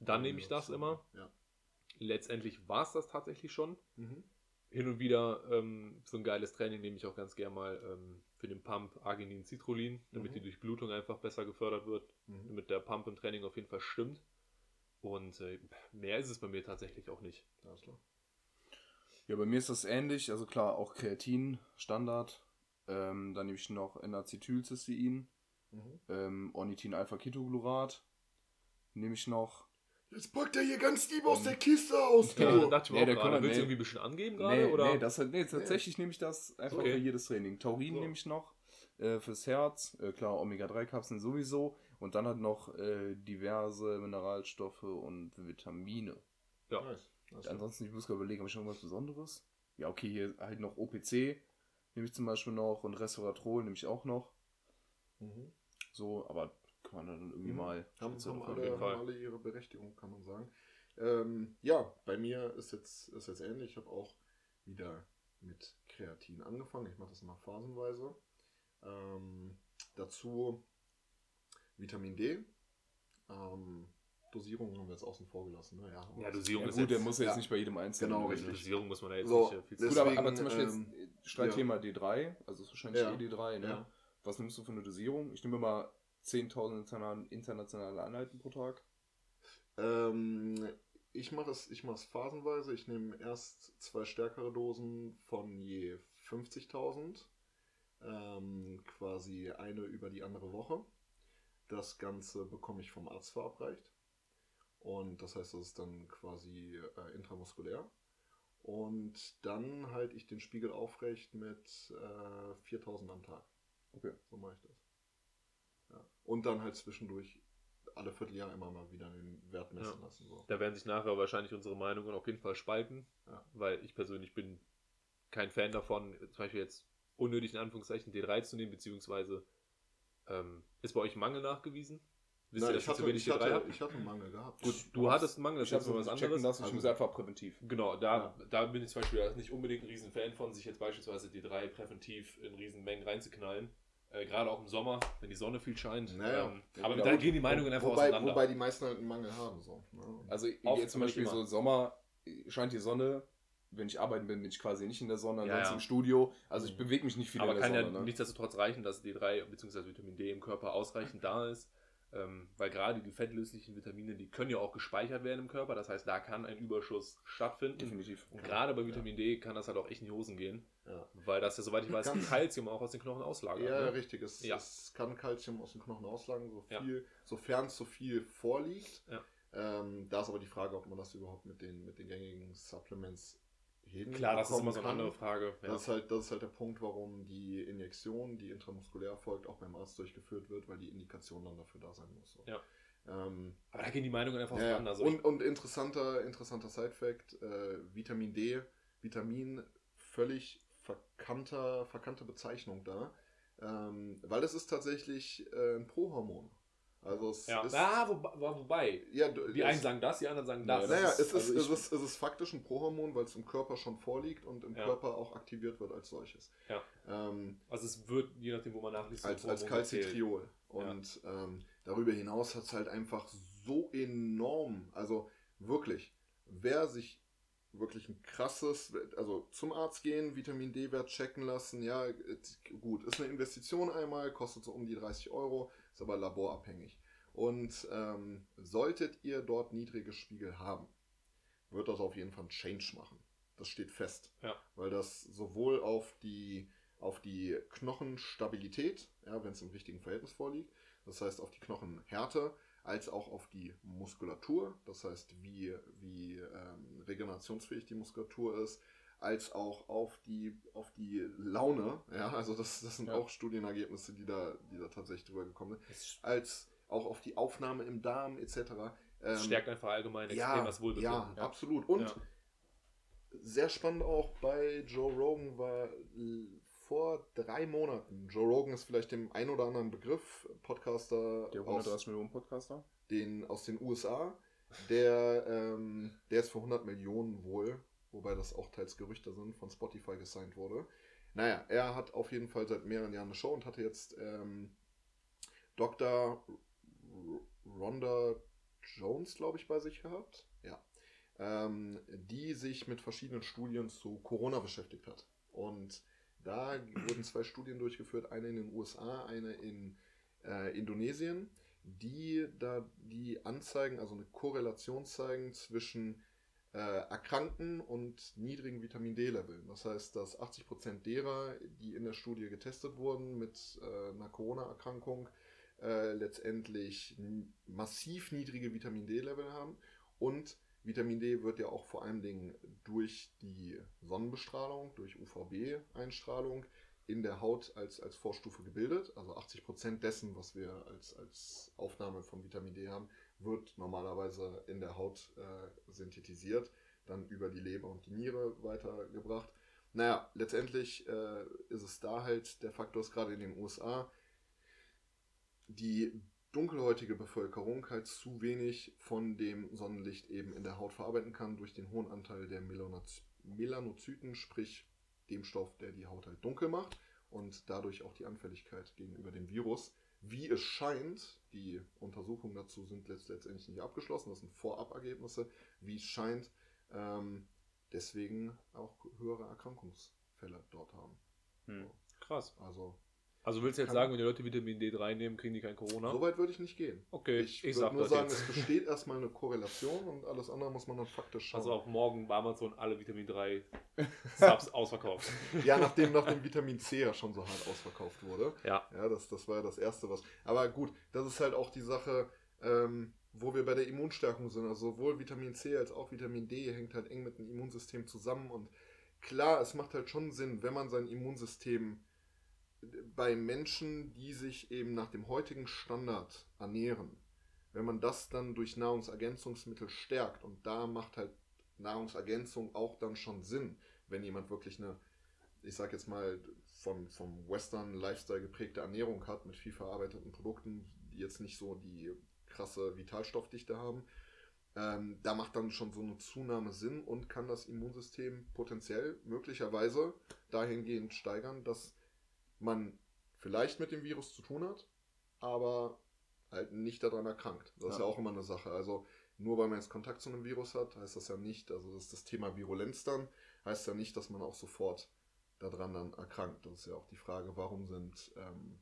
Dann nehme ich das immer. Ja. Letztendlich war es das tatsächlich schon. Mhm. Hin und wieder ähm, für ein geiles Training nehme ich auch ganz gern mal ähm, für den Pump Arginin Citrullin, damit Mhm. die Durchblutung einfach besser gefördert wird, Mhm. damit der Pump im Training auf jeden Fall stimmt. Und äh, mehr ist es bei mir tatsächlich auch nicht. Alles klar. Ja, bei mir ist das ähnlich. Also klar, auch Kreatin, Standard. Ähm, dann nehme ich noch N-Acetylcystein, Mhm. ähm, Ornithin-Alpha-Ketochlorat. Nehme ich noch. Jetzt packt er hier ganz lieb aus Ähm, der Kiste aus, du. Ja, Ja, dachte ich mir nee, auch gerade. Willst du nee. irgendwie ein bisschen angeben gerade? Nee, oder? nee, das, hat- nee, tatsächlich nehme ich das einfach Okay. für jedes Training. Taurin So. nehme ich noch äh, fürs Herz, äh, klar, Omega-3-Kapseln sowieso. Und dann halt noch äh, diverse Mineralstoffe und Vitamine. Ja. Nice. Nice. Ansonsten, ich muss gerade überlegen, habe ich schon irgendwas Besonderes? Ja, okay, hier halt noch OPC nehme ich zum Beispiel noch und Resveratrol nehme ich auch noch. Mhm. So, aber kann man dann irgendwie Mhm. mal. Haben, haben, alle, haben alle ihre Berechtigung, kann man sagen. Ähm, ja, bei mir ist jetzt, ist jetzt ähnlich. Ich habe auch wieder mit Kreatin angefangen. Ich mache das immer phasenweise. Ähm, dazu Vitamin D. Ähm, Dosierung haben wir jetzt außen vor gelassen. Ne? Ja, Ja, Dosierung Ja, ist gut, der jetzt- muss ja jetzt ja. nicht bei jedem Einzelnen. Genau, richtig. Dosierung muss man da jetzt So, nicht viel zu Gut, aber, Deswegen, aber zum Beispiel ähm, jetzt äh, Streitthema D3, also ist wahrscheinlich Ja. eh D3, ne? Ja. Was nimmst du für eine Dosierung? Ich nehme immer 10.000 interna- internationale Einheiten pro Tag. Ähm, ich mache es, ich mache es phasenweise. Ich nehme erst zwei stärkere Dosen von je 50.000, ähm, quasi eine über die andere Woche. Das Ganze bekomme ich vom Arzt verabreicht. Und das heißt, das ist dann quasi äh, intramuskulär. Und dann halte ich den Spiegel aufrecht mit äh, 4000 am Tag. Okay. So mache ich das. Ja. Und dann halt zwischendurch alle Vierteljahr immer mal wieder den Wert messen Ja. lassen. So. Da werden sich nachher wahrscheinlich unsere Meinungen auf jeden Fall spalten, Ja. weil ich persönlich bin kein Fan davon, zum Beispiel jetzt unnötig in Anführungszeichen D3 zu nehmen, beziehungsweise ähm, ist bei euch ein Mangel nachgewiesen? Wisst Nein, ihr, dass ich, hatte, zu wenig ich, D3 hatte, ich hatte einen Mangel gehabt. Gut, du hattest einen Mangel, das Ich ist jetzt mal was anderes. lassen, ich Also- muss einfach präventiv. Genau, da, Ja. da bin ich zum Beispiel nicht unbedingt ein riesen Fan von, sich jetzt beispielsweise D3 präventiv in riesen Mengen reinzuknallen. Äh, Gerade auch im Sommer, wenn die Sonne viel scheint. Naja. ähm, aber Ja, da gehen die Meinungen einfach wobei, auseinander. wobei die meisten halt einen Mangel haben. So, ne? Also Oft, jetzt zum Beispiel so. Sommer, scheint die Sonne. Wenn ich arbeiten bin, bin ich quasi nicht in der Sonne, Ja, ansonsten ja. im Studio. Also ich Mhm. bewege mich nicht viel aber in der kann Sonne. ja ne? nichtsdestotrotz reichen, dass D3 bzw. Vitamin D im Körper ausreichend da ist. Ähm, weil gerade die fettlöslichen Vitamine, die können ja auch gespeichert werden im Körper. Das heißt, da kann ein Überschuss stattfinden. Definitiv. Und gerade bei Vitamin D kann das halt auch echt in die Hosen gehen. Ja. Weil das ja, soweit ich weiß, Kalzium auch aus den Knochen auslagert. Ja, ne? richtig. Es, Ja. es kann Kalzium aus den Knochen auslagen, so Ja. viel, sofern zu viel vorliegt. Ja. Ähm, da ist aber die Frage, ob man das überhaupt mit den, mit den gängigen Supplements hin Klar, das ist immer so eine kann. andere Frage. Ja. Das, ist halt, das ist halt der Punkt, warum die Injektion, die intramuskulär erfolgt, auch beim Arzt durchgeführt wird, weil die Indikation dann dafür da sein muss. So. Ja. Ähm, aber da gehen die Meinungen einfach ja, auseinander. Und, und interessanter, interessanter Side-Fact: äh, Vitamin D, Vitamin, völlig verkannter, verkannte Bezeichnung da. Ähm, weil es ist tatsächlich äh, ein Prohormon. Also es ja. ist. ah, wobei, wobei. ja, Die einen sagen das, die anderen sagen das. Naja, es, ist, also es, ist, es ist faktisch ein Prohormon, weil es im Körper schon vorliegt und im Ja. Körper auch aktiviert wird als solches. Ja. Ähm, Also es wird, je nachdem, wo man nachliest, als, als. Calcitriol. Und ähm, darüber hinaus hat es halt einfach so enorm, also wirklich, wer sich wirklich ein krasses, also zum Arzt gehen, Vitamin D-Wert checken lassen, ja, es- gut, ist eine Investition einmal, kostet so um die 30 Euro, ist aber laborabhängig. Und ähm, solltet ihr dort niedrige Spiegel haben, wird das auf jeden Fall ein Change machen. Das steht fest. Ja. Weil das sowohl auf die, auf die Knochenstabilität, ja, wenn es im richtigen Verhältnis vorliegt, das heißt auf die Knochenhärte, als auch auf die Muskulatur, das heißt wie, wie ähm, regenerationsfähig die Muskulatur ist, als auch auf die, auf die Laune, ja, also das, das sind Ja. auch Studienergebnisse, die da, die da tatsächlich drüber gekommen sind, als auch auf die Aufnahme im Darm etc. Ähm, stärkt einfach allgemein extrem ja, das ja, Wohlbefinden. absolut. Und Ja. sehr spannend auch bei Joe Rogan war vor drei Monaten. Joe Rogan ist vielleicht dem ein oder anderen Begriff, Podcaster Der aus 130 Millionen Podcaster. den, aus den USA. Der, ähm, der ist für 100 Millionen wohl, wobei das auch teils Gerüchte sind, von Spotify gesigned wurde. Naja, er hat auf jeden Fall seit mehreren Jahren eine Show und hatte jetzt ähm, Dr. Rhonda Jones, glaube ich, bei sich gehabt. Ja. Ähm, die sich mit verschiedenen Studien zu Corona beschäftigt hat. Und da wurden zwei Studien durchgeführt, eine in den USA, eine in äh, Indonesien, die da die anzeigen, also eine Korrelation zeigen zwischen äh, erkrankten und niedrigen Vitamin D-Leveln. Das heißt, dass 80% derer, die in der Studie getestet wurden mit äh, einer Corona-Erkrankung, äh, letztendlich massiv niedrige Vitamin D-Level haben. Und Vitamin D wird ja auch vor allen Dingen durch die Sonnenbestrahlung, durch UVB-Einstrahlung in der Haut als, als Vorstufe gebildet. Also 80% dessen, was wir als, als Aufnahme von Vitamin D haben, wird normalerweise in der Haut äh, synthetisiert, dann über die Leber und die Niere weitergebracht. Naja, letztendlich äh, ist es da halt der Faktor, ist gerade in den USA die dunkelhäutige Bevölkerung halt zu wenig von dem Sonnenlicht eben in der Haut verarbeiten kann durch den hohen Anteil der Melanozyten, sprich dem Stoff, der die Haut halt dunkel macht und dadurch auch die Anfälligkeit gegenüber dem Virus. Wie es scheint, die Untersuchungen dazu sind letztendlich nicht abgeschlossen, das sind Vorabergebnisse, wie es scheint, ähm, deswegen auch höhere Erkrankungsfälle dort haben. Hm. Krass. Also also willst du jetzt sagen, wenn die Leute Vitamin D3 nehmen, kriegen die kein Corona? So weit würde ich nicht gehen. Okay, ich, ich würde nur sagen, jetzt. es besteht erstmal eine Korrelation und alles andere muss man dann faktisch schauen. Also auch morgen bei Amazon alle Vitamin 3 Subs ausverkauft. Ja, nachdem, nachdem Vitamin C ja schon so hart ausverkauft wurde. Ja. Ja, das, das war ja das Erste, was. Aber gut, das ist halt auch die Sache, ähm, wo wir bei der Immunstärkung sind. Also sowohl Vitamin C als auch Vitamin D hängt halt eng mit dem Immunsystem zusammen und klar, es macht halt schon Sinn, wenn man sein Immunsystem bei Menschen, die sich eben nach dem heutigen Standard ernähren, wenn man das dann durch Nahrungsergänzungsmittel stärkt und da macht halt Nahrungsergänzung auch dann schon Sinn, wenn jemand wirklich eine, ich sag jetzt mal, von, vom Western Lifestyle geprägte Ernährung hat mit viel verarbeiteten Produkten, die jetzt nicht so die krasse Vitalstoffdichte haben, ähm, da macht dann schon so eine Zunahme Sinn und kann das Immunsystem potenziell möglicherweise dahingehend steigern, dass man vielleicht mit dem Virus zu tun hat, aber halt nicht daran erkrankt. Das ja. ist ja auch immer eine Sache. Also nur weil man jetzt Kontakt zu einem Virus hat, heißt das ja nicht, also das ist das Thema Virulenz dann, heißt ja nicht, dass man auch sofort daran dann erkrankt. Das ist ja auch die Frage, warum sind, ähm,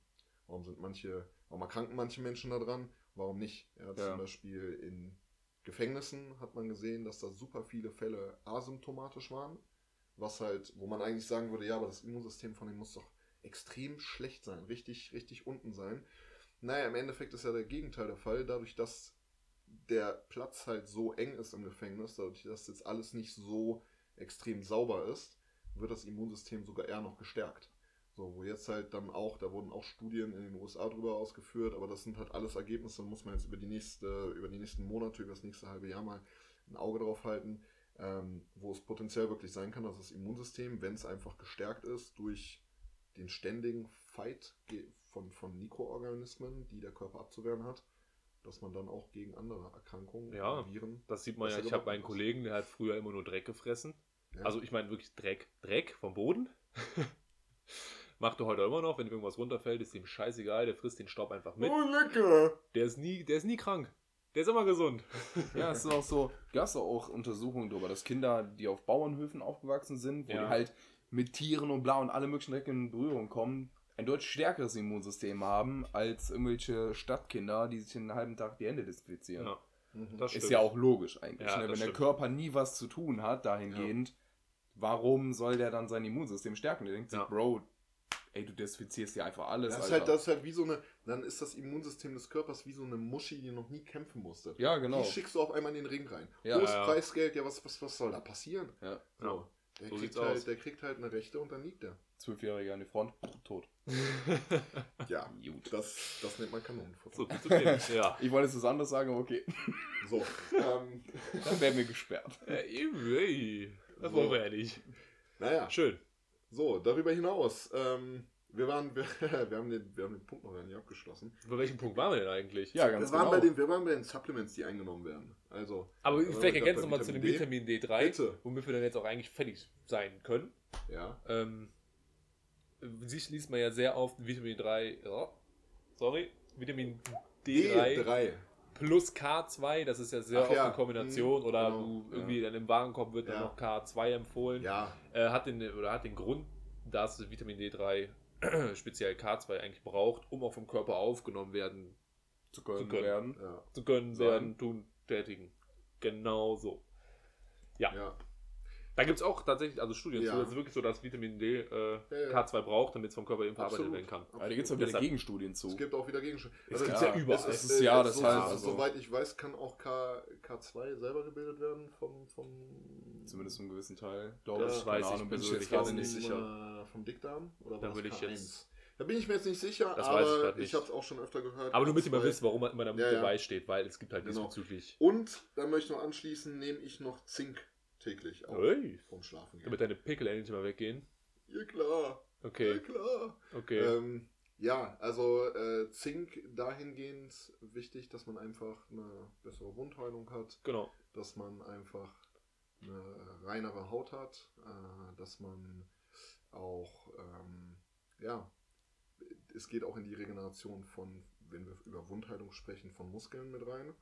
warum sind manche, warum erkranken manche Menschen daran, warum nicht? Ja, ja. Zum Beispiel in Gefängnissen hat man gesehen, dass da super viele Fälle asymptomatisch waren, was halt, wo man eigentlich sagen würde, ja, aber das Immunsystem von dem muss doch extrem schlecht sein, richtig, richtig unten sein. Naja, im Endeffekt ist ja der Gegenteil der Fall, dadurch, dass der Platz halt so eng ist im Gefängnis, dadurch, dass jetzt alles nicht so extrem sauber ist, wird das Immunsystem sogar eher noch gestärkt. So, wo jetzt halt dann auch, da wurden auch Studien in den USA drüber ausgeführt, aber das sind halt alles Ergebnisse, da muss man jetzt über die nächste, über die nächsten Monate, über das nächste halbe Jahr mal ein Auge drauf halten, ähm, wo es potenziell wirklich sein kann, dass das Immunsystem, wenn es einfach gestärkt ist durch den ständigen Fight von, von Mikroorganismen, die der Körper abzuwehren hat, dass man dann auch gegen andere Erkrankungen, ja, Viren. Das sieht man ja. Ich habe einen Kollegen, der hat früher immer nur Dreck gefressen. Ja. Also ich meine wirklich Dreck, Dreck vom Boden. Macht er heute immer noch, wenn irgendwas runterfällt, ist ihm scheißegal, der frisst den Staub einfach mit. Oh, lecker! Der ist nie, der ist nie krank. Der ist immer gesund. Ja, es ist auch so, gab es auch Untersuchungen darüber, dass Kinder, die auf Bauernhöfen aufgewachsen sind, wo Ja. die halt mit Tieren und bla und alle möglichen Dreck in Berührung kommen, ein deutlich stärkeres Immunsystem haben als irgendwelche Stadtkinder, die sich den halben Tag die Hände desinfizieren. Ja, Mhm. das Ist stimmt. ja auch logisch eigentlich. Ja, ne? Wenn der stimmt. Körper nie was zu tun hat, dahingehend, warum soll der dann sein Immunsystem stärken? Der denkt sich, Ja. Bro, ey, du desinfizierst dir einfach alles. Das ist, halt, das ist halt wie so eine, dann ist das Immunsystem des Körpers wie so eine Muschi, die noch nie kämpfen musste. ja, genau. Die schickst du auf einmal in den Ring rein. Ja, Hohes ja, ja. Preisgeld, ja, was, was, was soll da passieren? Ja. So. Der, So kriegt halt, aus. der kriegt halt eine Rechte und dann liegt er. Zwölfjähriger an die Front, tot. Ja, Gut. das, das nennt man Kanonenfutter. so, finden. Ja. Ich wollte jetzt was anderes sagen, aber okay. So, ähm, Dann werden wir gesperrt. Äh, ey, das So. wollen wir ja nicht. naja, Schön. so, darüber hinaus, ähm, wir waren, wir, wir, haben den, wir haben den Punkt noch gar nicht abgeschlossen. Bei welchem Punkt waren wir denn eigentlich? Ja, ganz Wir waren, genau. bei den, wir waren bei den Supplements, die eingenommen werden. Also, Aber waren vielleicht ergänzen grad wir mal bei zu dem Vitamin Vitamin D3, Bitte. womit wir dann jetzt auch eigentlich fertig sein können. ja, Ähm, sich liest man ja sehr oft Vitamin 3, ja, sorry, Vitamin D3, D3. plus K2, das ist ja sehr Ach oft ja, eine Kombination mhm, oder genau, du ja. irgendwie dann im Warenkorb wird dann Ja. noch K2 empfohlen. Ja, Äh, hat, den, oder hat den Grund, dass Vitamin D3 speziell K2 eigentlich braucht, um auch vom Körper aufgenommen werden Zu können, können. werden. ja. zu können, werden, tun, tätigen. Genau so. Ja. Ja. Da gibt es auch tatsächlich, also Studien Ja. zu, dass es wirklich so, dass Vitamin D äh, Ja, ja. K2 braucht, damit es vom Körper eben verarbeitet Absolut. werden kann. Aber da gibt es auch wieder Deshalb- Gegenstudien zu. Es gibt auch wieder Gegenstände. Es gibt's ja überall. Es ist ja, das so, so- also- Soweit ich weiß, kann auch K, K2 selber gebildet werden vom. vom Zumindest zum gewissen Teil. Glaube Das ich. weiß Keine ich Ahnung, bin ich jetzt gerade nicht sicher. Äh, vom Dickdarm? Oder Da das würde ich K1? jetzt- Da bin ich mir jetzt nicht sicher, Das ich aber ich, nicht. habe es auch schon öfter gehört. Aber du müsst immer K2. wissen, warum man immer damit Ja, ja. dabei steht, weil es gibt halt Genau. diesbezüglich. Und dann möchte ich noch anschließen, nehme ich noch Zink täglich auf Hey, vom Schlafen gehen. damit deine Pickel endlich mal weggehen. Ja klar, ja Okay, klar. okay. Ähm, ja, also äh, Zink dahingehend wichtig, dass man einfach eine bessere Wundheilung hat, genau. dass man einfach eine reinere Haut hat, äh, dass man auch, ähm, ja, es geht auch in die Regeneration von, wenn wir über Wundheilung sprechen, von Muskeln mit rein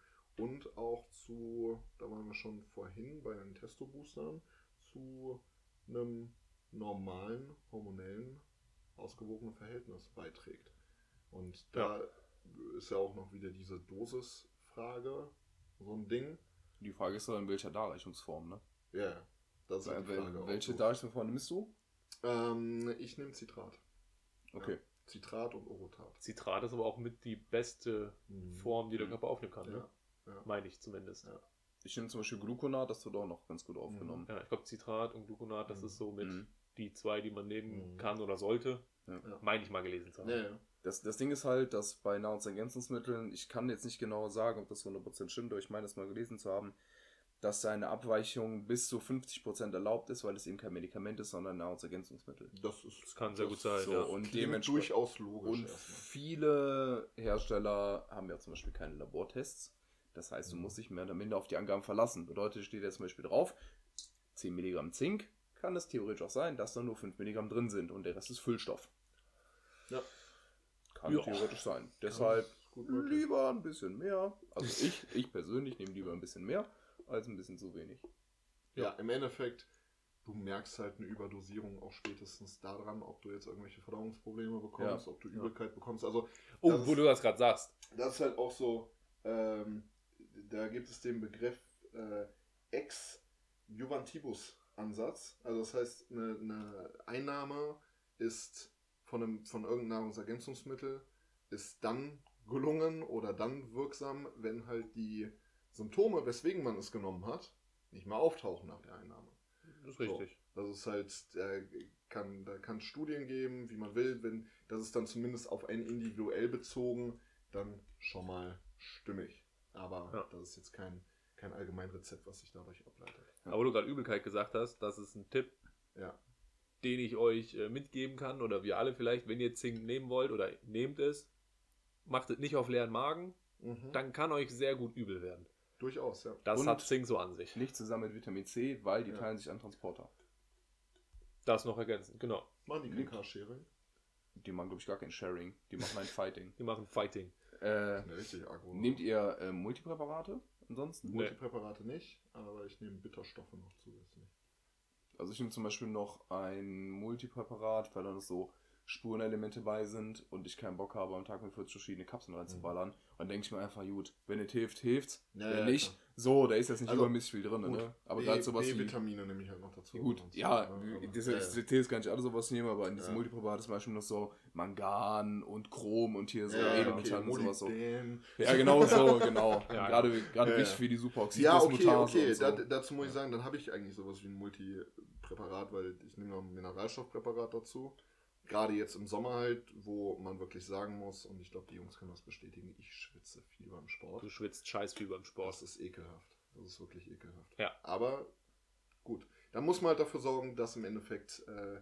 und auch zu, da waren wir schon vorhin bei den Testo-Boostern, zu einem normalen, hormonellen, ausgewogenen Verhältnis beiträgt. Und da ist ja auch noch wieder diese Dosisfrage so ein Ding. Die Frage ist doch, in welcher Darreichungsform, ne? Ja, das ist Weil, die Frage. welche so. Darreichungsform nimmst du? Ähm, ich nehme Zitrat. Okay. Zitrat und Orotat. Zitrat ist aber auch mit die beste Form, die der Mhm. Körper aufnehmen kann. Ja. Ne? Ja. Meine ich zumindest. Ja. Ich nehme zum Beispiel Gluconat, das wird auch noch ganz gut aufgenommen. Ja, ich glaube, Zitrat und Gluconat, das Mhm. ist so mit Mhm. die zwei, die man nehmen Mhm. kann oder sollte. Ja. Meine ich mal gelesen zu haben. Ja, ja. Das, das Ding ist halt, dass bei Nahrungsergänzungsmitteln, ich kann jetzt nicht genau sagen, ob das 100% stimmt, aber ich meine das mal gelesen zu haben, dass da eine Abweichung bis zu 50% erlaubt ist, weil es eben kein Medikament ist, sondern ein Nahrungsergänzungsmittel. Das, ist, Das kann sehr gut sein, So, ja. und dementsprechend. durchaus logisch. Und erstmal. viele Hersteller haben ja zum Beispiel keine Labortests. Das heißt, du musst dich mehr oder minder auf die Angaben verlassen. Bedeutet, steht jetzt zum Beispiel drauf, 10 Milligramm Zink, kann es theoretisch auch sein, dass da nur 5 Milligramm drin sind und der Rest ist Füllstoff. Ja. Kann Ja. theoretisch sein. Deshalb lieber ein bisschen mehr. Also ich, ich persönlich nehme lieber ein bisschen mehr als ein bisschen zu wenig. Ja, im Endeffekt, du merkst halt eine Überdosierung auch spätestens daran, ob du jetzt irgendwelche Verdauungsprobleme bekommst, ob du Ja. Übelkeit bekommst. Also Oh, wo ist- du das gerade sagst. das ist halt auch so, ähm, da gibt es den Begriff äh, Ex-Juvantibus-Ansatz. Also das heißt, eine, eine Einnahme ist von, einem, von irgendeinem Nahrungsergänzungsmittel ist dann gelungen oder dann wirksam, wenn halt die Symptome, weswegen man es genommen hat, nicht mehr auftauchen nach der Einnahme. Das ist richtig. So, das ist halt, äh, kann, da kann es Studien geben, wie man will, wenn das ist dann zumindest auf einen individuell bezogen, dann schon mal stimmig. Aber Ja. das ist jetzt kein, kein Allgemeinrezept, was sich dadurch ableitet. Ja. Aber wo du gerade Übelkeit gesagt hast, das ist ein Tipp, Ja. den ich euch äh, mitgeben kann oder wir alle vielleicht, wenn ihr Zink nehmen wollt oder nehmt es, macht es nicht auf leeren Magen, Mhm. dann kann euch sehr gut übel werden. Durchaus, ja. Das Und- hat Zink so an sich. Nicht zusammen mit Vitamin C, weil die Ja. teilen sich an Transporter. Das noch ergänzen, genau. Machen die kein Liegt. Carsharing? Die machen, glaube ich, gar kein Sharing. Die machen ein Fighting. Die machen Fighting. Äh, richtig agro. nehmt ihr äh, Multipräparate ansonsten? Nee. Multipräparate nicht, aber ich nehme Bitterstoffe noch zusätzlich. Also ich nehme zum Beispiel noch ein Multipräparat, weil da noch so Spurenelemente bei sind und ich keinen Bock habe, am Tag mit 40 verschiedene Kapseln reinzuballern. Und dann denke ich mir einfach, gut, wenn es hilft, hilft's. Ja, wenn ja, nicht. So, da ist jetzt nicht Also, übermäßig viel drin. gut. Ne? Aber gerade sowas wie... B-Vitamine nehme ich halt noch dazu. Gut, Und so, ja, aber- das ja, ist ja. Details kann ich alle sowas nehmen, aber in diesem Ja. Multipräparat ist zum Beispiel noch so Mangan und Chrom und hier so Ja, Edelmetall okay, und sowas so. Ja, genau so, genau. Ja, gerade gerade Ja, wichtig ja. für die Superoxid Ja, okay, okay. und so. Da, dazu muss ich sagen, dann habe ich eigentlich sowas wie ein Multipräparat, weil ich nehme noch ein Mineralstoffpräparat dazu. Gerade jetzt im Sommer halt, wo man wirklich sagen muss, und ich glaube, die Jungs können das bestätigen, ich schwitze viel beim Sport. Du schwitzt scheiß viel beim Sport. Das ist ekelhaft. Das ist wirklich ekelhaft. Ja. Aber gut. Da muss man halt dafür sorgen, dass im Endeffekt äh,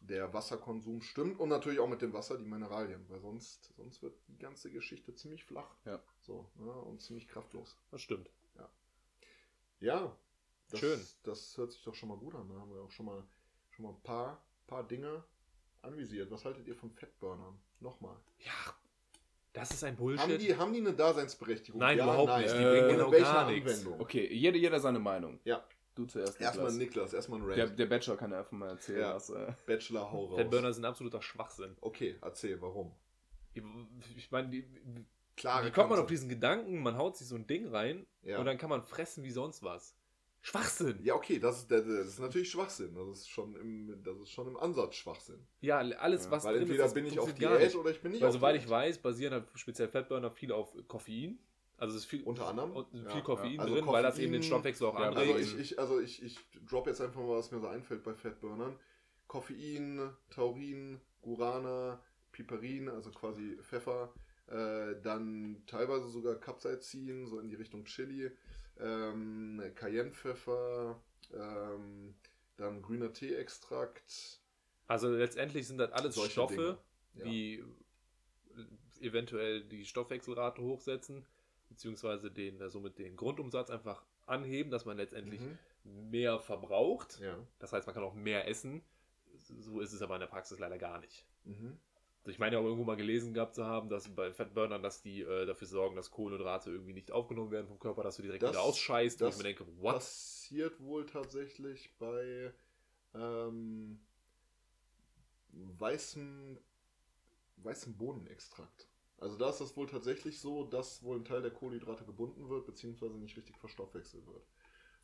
der Wasserkonsum stimmt und natürlich auch mit dem Wasser die Mineralien, weil sonst, sonst wird die ganze Geschichte ziemlich flach. Ja. So, ne, und ziemlich kraftlos. Das stimmt. Ja. Das, Schön. Das hört sich doch schon mal gut an. Da haben wir auch schon mal, schon mal ein paar, paar Dinge anvisiert. Was haltet ihr von Fettburnern? Nochmal. Ja, das ist ein Haben Bullshit. die, haben die eine Daseinsberechtigung? Nein, überhaupt nicht. Die Äh, bringen in genau gar nichts. Okay, jeder, jeder seine Meinung. Ja. Du zuerst. Erstmal Niklas. Niklas, erstmal ein Rant. Der, der Bachelor kann ja einfach mal erzählen, Ja. was. Äh, Bachelor, hau raus. Fettburner sind absoluter Schwachsinn. Okay, erzähl, warum? Ich, ich meine, die- Klare wie kommt man auf diesen Gedanken, man haut sich so ein Ding rein Ja. und dann kann man fressen wie sonst was? Schwachsinn. Ja, okay, das ist, das ist natürlich Schwachsinn. Das ist schon im, das ist schon im Ansatz Schwachsinn. Ja, alles, Ja, was Weil drin entweder ist, bin ich auf Diät oder ich bin nicht Weil auf soweit Diät. ich weiß, basieren halt speziell Fettburner viel auf Koffein. Also es ist viel, Unter anderem. viel Ja. Koffein ja. Also drin, weil das eben den Koffein- Stoffwechsel auch Ja, anregt. Also Koffein. ich, ich, also ich, ich drop jetzt einfach mal, was mir so einfällt bei Fettburnern. Koffein, Taurin, Gurana, Piperin, also quasi Pfeffer, äh, dann teilweise sogar Capsaicin, so in die Richtung Chili, ähm, Cayennepfeffer, ähm, dann grüner Teeextrakt. Also letztendlich sind das alles Solche Stoffe, ja. die eventuell die Stoffwechselrate hochsetzen, beziehungsweise den, äh, somit den Grundumsatz einfach anheben, dass man letztendlich Mhm. mehr verbraucht. Ja. Das heißt, man kann auch mehr essen. So ist es aber in der Praxis leider gar nicht. Mhm. Ich meine ja auch irgendwo mal gelesen gehabt zu haben, dass bei Fettburnern, dass die äh, dafür sorgen, dass Kohlenhydrate irgendwie nicht aufgenommen werden vom Körper, dass du direkt Das- wieder ausscheißt. Wo ich das mir denke, what? Passiert wohl tatsächlich bei ähm, weißem, weißem Bohnenextrakt. Also da ist das wohl tatsächlich so, dass wohl ein Teil der Kohlenhydrate gebunden wird, beziehungsweise nicht richtig verstoffwechselt wird.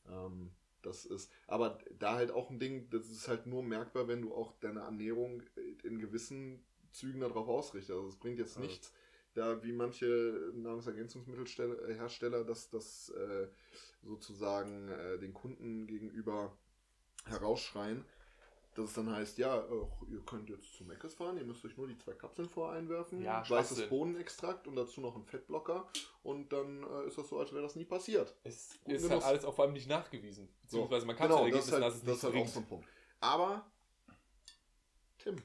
Ähm, das ist, aber da halt auch ein Ding, das ist halt nur merkbar, wenn du auch deine Ernährung in gewissen Zügen darauf ausrichtest. Also es bringt jetzt Also- nichts, da wie manche Nahrungsergänzungsmittelhersteller das, das äh, sozusagen äh, den Kunden gegenüber herausschreien, dass es dann heißt, ja, ach, ihr könnt jetzt zu Meckes fahren, ihr müsst euch nur die zwei Kapseln voreinwerfen, Ja, weißes. Bohnenextrakt und dazu noch einen Fettblocker und dann äh, ist das so, als wäre das nie passiert. Es Guten ist halt Genuss. alles auch vor allem nicht nachgewiesen. Beziehungsweise man kann genau, es das ist halt, das ist halt auch so ein Punkt. Aber, Tim,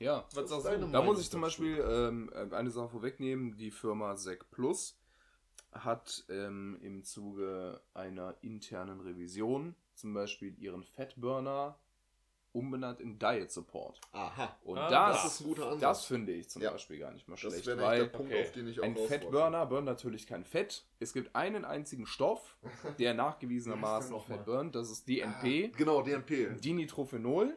Ja, was sagst deine du? Da muss ich zum? Beispiel ähm, eine Sache vorwegnehmen. Die Firma Sec Plus hat ähm, im Zuge einer internen Revision zum Beispiel ihren Fettburner umbenannt in Diet Support. Aha, Und Ah, das, das ist ein guter Ansatz. das finde ich zum Ja. Beispiel gar nicht mal das schlecht, nämlich weil der Punkt, okay, auf den ich auch ein. Fettburner burnt natürlich kein Fett. Es gibt einen einzigen Stoff, der nachgewiesenermaßen nochmal? Fett burnt. Das ist Ah, DNP, Genau, DNP. Dinitrophenol.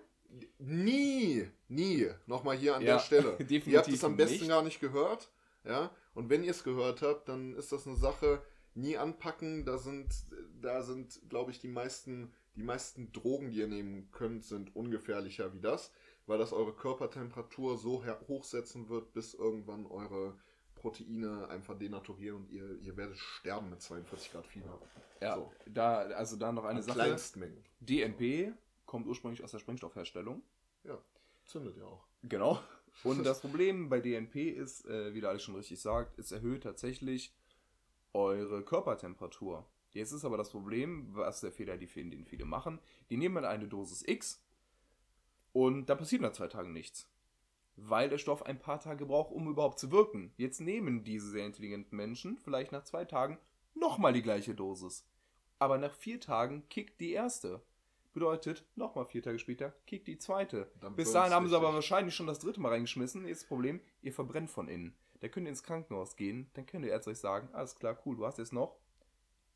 Nie, nie. Nochmal hier an Ja, der Stelle. ihr habt es am besten nicht. gar nicht gehört. Ja. Und wenn ihr es gehört habt, dann ist das eine Sache, nie anpacken. Da sind, da sind, glaube ich, die meisten, die meisten Drogen, die ihr nehmen könnt, sind ungefährlicher wie das, weil das eure Körpertemperatur so her- hochsetzen wird, bis irgendwann eure Proteine einfach denaturieren und ihr, ihr werdet sterben mit 42 Grad Fieber. Ja, So. da, also da noch eine An Sache. Kleinstmengen. DNP kommt ursprünglich aus der Sprengstoffherstellung. Ja, zündet ja auch. Genau. Und das Problem bei DNP ist, äh, wie der Alex schon richtig sagt, es erhöht tatsächlich eure Körpertemperatur. Jetzt ist aber das Problem, was der Fehler, die, den viele machen, die nehmen dann eine Dosis X und da passiert nach zwei Tagen nichts. Weil der Stoff ein paar Tage braucht, um überhaupt zu wirken. Jetzt nehmen diese sehr intelligenten Menschen vielleicht nach zwei Tagen nochmal die gleiche Dosis. Aber nach vier Tagen kickt die erste. Bedeutet, nochmal vier Tage später kickt die zweite. Dann Bis dahin haben sie aber wahrscheinlich schon das dritte Mal reingeschmissen. Jetzt das Problem, ihr verbrennt von innen. Da könnt ihr ins Krankenhaus gehen, dann könnt ihr Ärzte euch sagen, alles klar, cool, du hast jetzt noch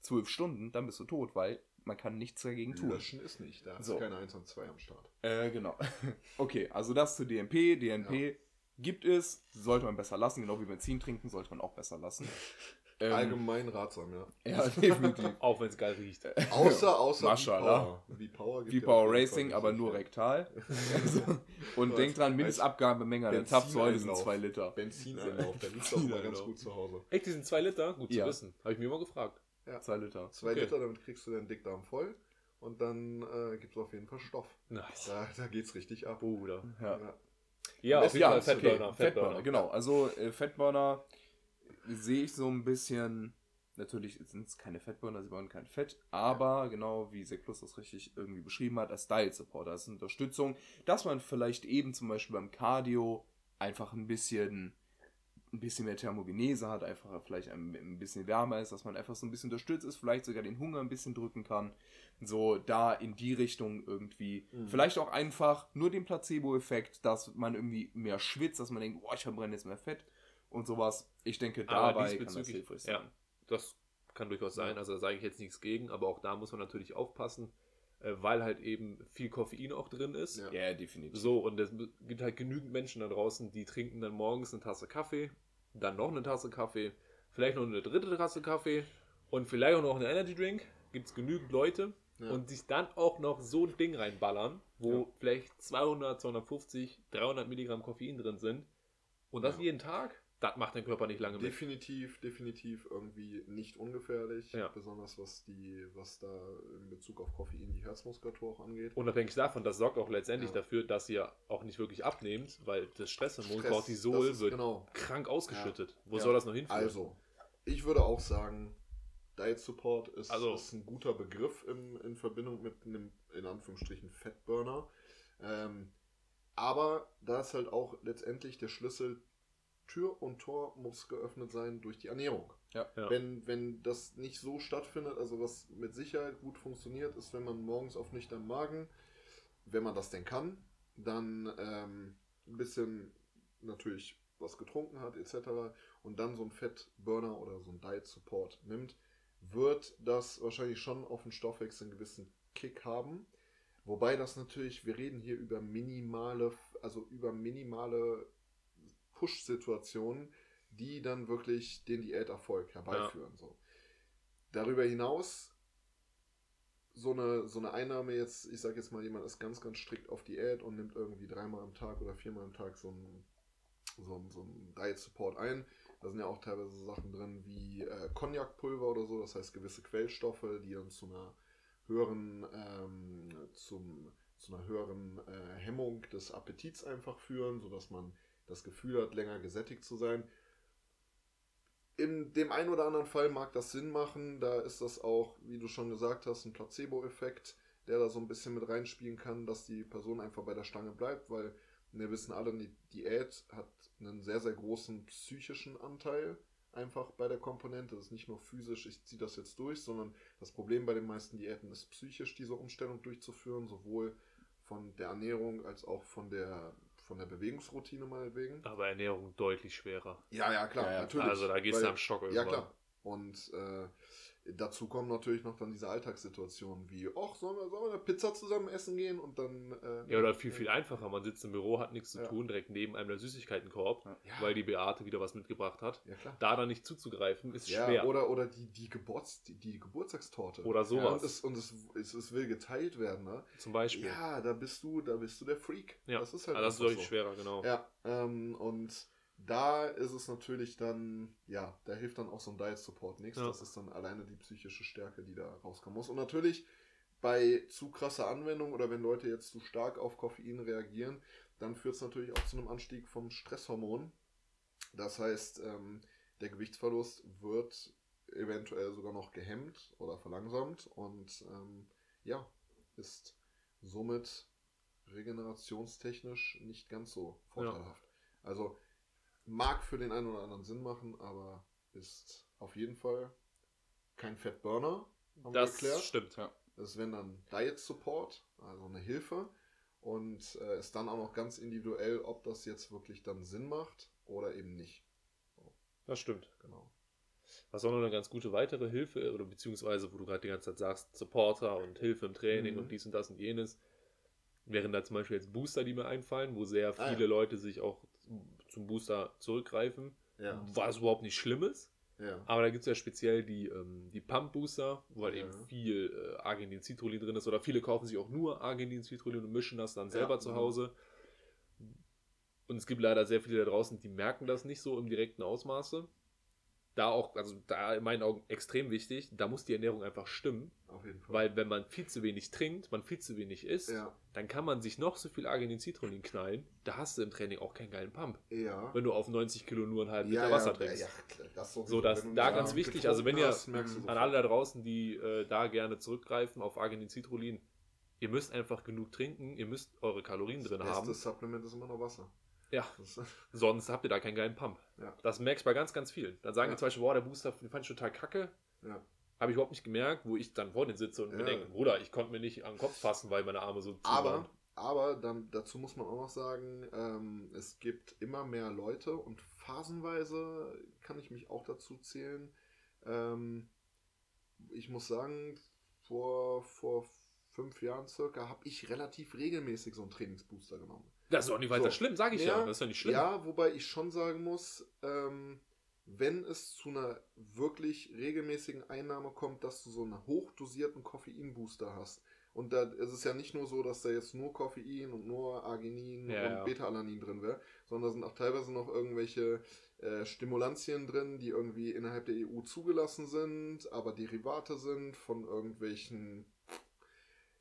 zwölf Stunden, dann bist du tot, weil man kann nichts dagegen tun. Löschen ist nicht, da So. ist keine 1 und 2 am Start. Äh, genau. okay, also das zu DNP. DNP gibt es, sollte man besser lassen, genau wie Benzin trinken, sollte man auch besser lassen. Ähm, Allgemein ratsam, ja. Ja, definitiv. Auch wenn es geil riecht. Außer, außer Mashallah. V-Power. V-Power gibt Wie ja Power jeden Racing, aber nur rektal. Also, und denkt dran, als Mindestabgabemenge an der Zapfsäule sind Benzineinlauf. 2 Liter. Benzineinlauf, der liegt doch immer ganz gut zu Hause. Echt, die sind zwei Liter? Gut Ja. zu wissen. Habe ich mir immer gefragt. 2 Liter. Zwei Okay. Liter, damit kriegst du deinen Dickdarm voll. Und dann äh, gibt es auf jeden Fall Stoff. Nice. Da, da geht's richtig ab. Bruder. Ja. Ja. Ja, auf jeden Ja, Fall okay. Fettburner. Fettburner, Fettburner. genau. Also äh, Fettburner sehe ich so ein bisschen. Natürlich sind es keine Fettburner, sie bauen kein Fett, aber genau wie Seklus das richtig irgendwie beschrieben hat, als Diet Support, als Unterstützung, dass man vielleicht eben zum Beispiel beim Cardio einfach ein bisschen ein bisschen mehr Thermogenese hat, einfach vielleicht ein, bisschen wärmer ist, dass man einfach so ein bisschen unterstützt ist, vielleicht sogar den Hunger ein bisschen drücken kann. So da in die Richtung irgendwie. Mhm. Vielleicht auch einfach nur den Placebo-Effekt, dass man irgendwie mehr schwitzt, dass man denkt, boah, ich verbrenne jetzt mehr Fett und sowas. Ich denke, dabei kann das hilfreich sein. ja. Das kann durchaus sein, also da sage ich jetzt nichts gegen, aber auch da muss man natürlich aufpassen, äh, weil halt eben viel Koffein auch drin ist. Ja. Ja, definitiv. So, und es gibt halt genügend Menschen da draußen, die trinken dann morgens eine Tasse Kaffee, dann noch eine Tasse Kaffee, vielleicht noch eine dritte Tasse Kaffee und vielleicht auch noch einen Energy Drink. Gibt es genügend Leute, Ja. und sich dann auch noch so ein Ding reinballern, wo Ja. vielleicht 200, 250, 300 Milligramm Koffein drin sind und das Ja. jeden Tag, das macht dein Körper nicht lange mit. Definitiv, definitiv irgendwie nicht ungefährlich. Ja. Besonders was die, was da in Bezug auf Koffein die Herzmuskulatur auch angeht. Unabhängig davon, das sorgt auch letztendlich Ja. dafür, dass ihr auch nicht wirklich abnehmt, weil das Stresshormon Stress, Cortisol wird genau. krank ausgeschüttet. Wo Ja. soll das noch hinführen? Also, ich würde auch sagen, Diet Support ist, Also- ist ein guter Begriff im, in Verbindung mit einem, in Anführungsstrichen, Fettburner. Ähm, aber da ist halt auch letztendlich der Schlüssel, Tür und Tor muss geöffnet sein durch die Ernährung. Ja. Ja. Wenn, wenn das nicht so stattfindet, also was mit Sicherheit gut funktioniert, ist, wenn man morgens auf nüchternen Magen, wenn man das denn kann, dann ähm, ein bisschen natürlich was getrunken hat etc. und dann so ein Fettburner oder so ein Diet Support nimmt, wird das wahrscheinlich schon auf den Stoffwechsel einen gewissen Kick haben. Wobei das natürlich, wir reden hier über minimale, also über minimale Push-Situationen, die dann wirklich den Diäterfolg herbeiführen. So. Darüber hinaus, so eine, so eine Einnahme jetzt, ich sage jetzt mal, jemand ist ganz, ganz strikt auf Diät und nimmt irgendwie dreimal am Tag oder viermal am Tag so ein, so ein, so ein Diet Support ein. Da sind ja auch teilweise Sachen drin wie äh, Cognac-Pulver oder so, das heißt gewisse Quellstoffe, die dann zu einer höheren, ähm, zum, zu einer höheren äh, Hemmung des Appetits einfach führen, sodass man das Gefühl hat, länger gesättigt zu sein. In dem einen oder anderen Fall mag das Sinn machen. Da ist das auch, wie du schon gesagt hast, ein Placebo-Effekt, der da so ein bisschen mit reinspielen kann, dass die Person einfach bei der Stange bleibt, weil wir wissen alle, die Diät hat einen sehr, sehr großen psychischen Anteil einfach bei der Komponente. Das ist nicht nur physisch, ich ziehe das jetzt durch, sondern das Problem bei den meisten Diäten ist psychisch, diese Umstellung durchzuführen, sowohl von der Ernährung als auch von der, von der Bewegungsroutine meinetwegen. Aber Ernährung deutlich schwerer. Ja, ja, klar, Ja, ja, natürlich. Also da gehst du Weil- am Stock Ja, irgendwann. klar. Und äh, dazu kommen natürlich noch dann diese Alltagssituationen wie, ach, sollen wir, sollen wir eine Pizza zusammen essen gehen und dann... Äh, Ja, oder viel, viel einfacher. Man sitzt im Büro, hat nichts zu Ja. tun, direkt neben einem der Süßigkeitenkorb, Ja. Ja, weil die Beate wieder was mitgebracht hat. ja klar. Da dann nicht zuzugreifen, ist Ja, schwer. oder, oder die, die, Geburts, die, die Geburtstagstorte. Oder Und, sowas. es, und es, es, es will geteilt werden, ne? zum Beispiel. Ja, da bist du, da bist du der Freak. Ja, Das ist halt also das ist deutlich so. schwerer, genau. Ja, ähm, und da ist es natürlich dann, ja, da hilft dann auch so ein Diet Support nichts. Ja. Das ist dann alleine die psychische Stärke, die da rauskommen muss. Und natürlich bei zu krasser Anwendung oder wenn Leute jetzt zu stark auf Koffein reagieren, dann führt es natürlich auch zu einem Anstieg vom Stresshormon. Das heißt, ähm, der Gewichtsverlust wird eventuell sogar noch gehemmt oder verlangsamt und ähm, ja, ist somit regenerationstechnisch nicht ganz so vorteilhaft. Also mag für den einen oder anderen Sinn machen, aber ist auf jeden Fall kein Fettburner. haben wir Das stimmt. Ja. Das wäre dann Diet Support, also eine Hilfe. Und äh, ist dann auch noch ganz individuell, ob das jetzt wirklich dann Sinn macht oder eben nicht. Das stimmt. Genau. Was auch noch eine ganz gute weitere Hilfe, oder beziehungsweise, wo du gerade die ganze Zeit sagst, Supporter und Hilfe im Training Mhm. und dies und das und jenes, wären da zum Beispiel jetzt Booster, die mir einfallen, wo sehr Ah, viele ja. Leute sich auch zum Booster zurückgreifen, Ja. was überhaupt nicht schlimm ist. ja. Aber da gibt es ja speziell die, ähm, die Pump-Booster, wo halt Ja. eben viel äh, Arginin-Citrullin drin ist. Oder viele kaufen sich auch nur Arginin-Citrullin und mischen das dann selber zu mhm. Hause. Und es gibt leider sehr viele da draußen, die merken das nicht so im direkten Ausmaße. Da auch, also da in meinen Augen extrem wichtig, da muss die Ernährung einfach stimmen. Auf jeden Fall. Weil wenn man viel zu wenig trinkt, man viel zu wenig isst, ja. dann kann man sich noch so viel Arginin-Citrullin knallen. Da hast du im Training auch keinen geilen Pump. Ja. Wenn du auf 90 Kilo nur einen halben ja, Liter Wasser trinkst. ja, das. So, das- Wenn du da ganz wichtig, also wenn ihr- hast, An alle da draußen, die äh, da gerne zurückgreifen auf Arginin-Citrullin, ihr müsst einfach genug trinken, ihr müsst eure Kalorien drin Das haben. beste Supplement ist immer noch Wasser. Ja, sonst habt ihr da keinen geilen Pump. Ja. Das merkst du bei ganz, ganz vielen. Dann sagen Ja. die zum Beispiel, boah, der Booster den fand ich total kacke. ja. Habe ich überhaupt nicht gemerkt, wo ich dann vor denen sitze und mir Ja. denke, Bruder, ich konnte mir nicht an den Kopf fassen, weil meine Arme so zu Aber, waren. aber dann, dazu muss man auch noch sagen, ähm, es gibt immer mehr Leute und phasenweise kann ich mich auch dazu zählen. Ähm, ich muss sagen, vor, vor fünf Jahren circa habe ich relativ regelmäßig so einen Trainingsbooster genommen. Das ist auch nicht weiter So. schlimm, sage ich ja. Das ist ja nicht schlimm. Ja, wobei ich schon sagen muss, ähm, wenn es zu einer wirklich regelmäßigen Einnahme kommt, dass du so einen hochdosierten Koffeinbooster hast. Und da ist es ja nicht nur so, dass da jetzt nur Koffein und nur Arginin Ja, und ja. Beta-Alanin drin wäre, sondern da sind auch teilweise noch irgendwelche äh, Stimulantien drin, die irgendwie innerhalb der EU zugelassen sind, aber Derivate sind von irgendwelchen,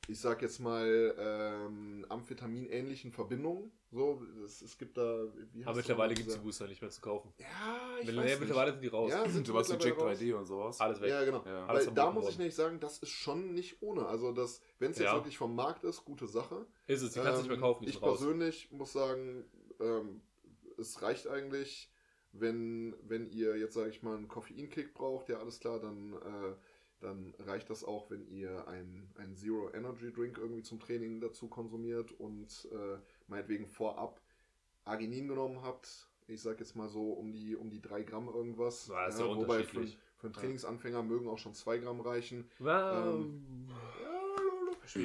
ich sag jetzt mal, ähm, Amphetamin-ähnlichen Verbindungen. So, es, es gibt da, wie Aber mittlerweile gibt es die Booster nicht mehr zu kaufen. Ja, ich Wenn- weiß mittlerweile sind die raus. Ja, sind Sowas wie Jack mittlerweile raus. 3D und sowas. Alles weg. Ja, genau. Ja. Weil da muss ich worden. nämlich sagen, das ist schon nicht ohne. Also, das, wenn es jetzt Ja. wirklich vom Markt ist, gute Sache. Ist es, die kannst du nicht mehr Ähm, kaufen, Ich raus. persönlich muss sagen, ähm, es reicht eigentlich, wenn, wenn ihr jetzt, sage ich mal, einen Koffeinkick braucht, ja, alles klar, dann, äh, dann reicht das auch, wenn ihr einen ein Zero Energy Drink irgendwie zum Training dazu konsumiert und äh, meinetwegen vorab Arginin genommen habt. Ich sag jetzt mal so um die, um die 3 Gramm irgendwas. Ja, ist ja wobei für, für einen Trainingsanfänger mögen auch schon 2 Gramm reichen. Wow. Ähm,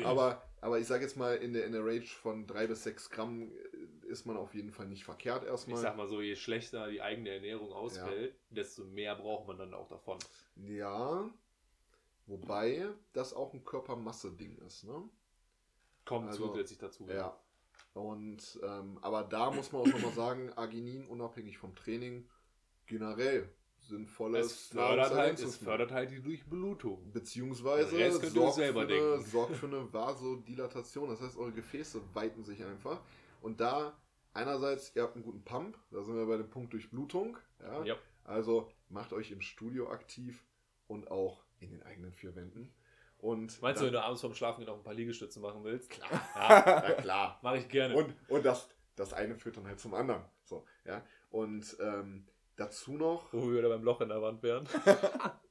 Aber, aber ich sage jetzt mal, in der, in der Range von 3 bis 6 Gramm äh, ist man auf jeden Fall nicht verkehrt ich erstmal. sag mal so, je schlechter die eigene Ernährung ausfällt, desto mehr braucht man dann auch davon. Ja, wobei das auch ein Körpermasse-Ding ist, ne? Kommt Also, zusätzlich dazu. Ja. Und, ähm, aber da muss man auch nochmal sagen, Arginin, unabhängig vom Training, generell sinnvolles Es fördert, halt, es fördert halt die Durchblutung. Beziehungsweise sorgt, selber für eine, sorgt für eine Vasodilatation. Das heißt, eure Gefäße weiten sich einfach. Und da einerseits, ihr habt einen guten Pump, da sind wir bei dem Punkt Durchblutung. Ja? Ja. Also macht euch im Studio aktiv und auch in den eigenen vier Wänden. Und Meinst du, wenn dann, du abends vorm Schlafen noch ein paar Liegestütze machen willst? Klar. Ja, ja, klar. mache ich gerne. Und, und das, das eine führt dann halt zum anderen. So, ja. Und ähm, dazu noch. Wo wir wieder beim Loch in der Wand wären.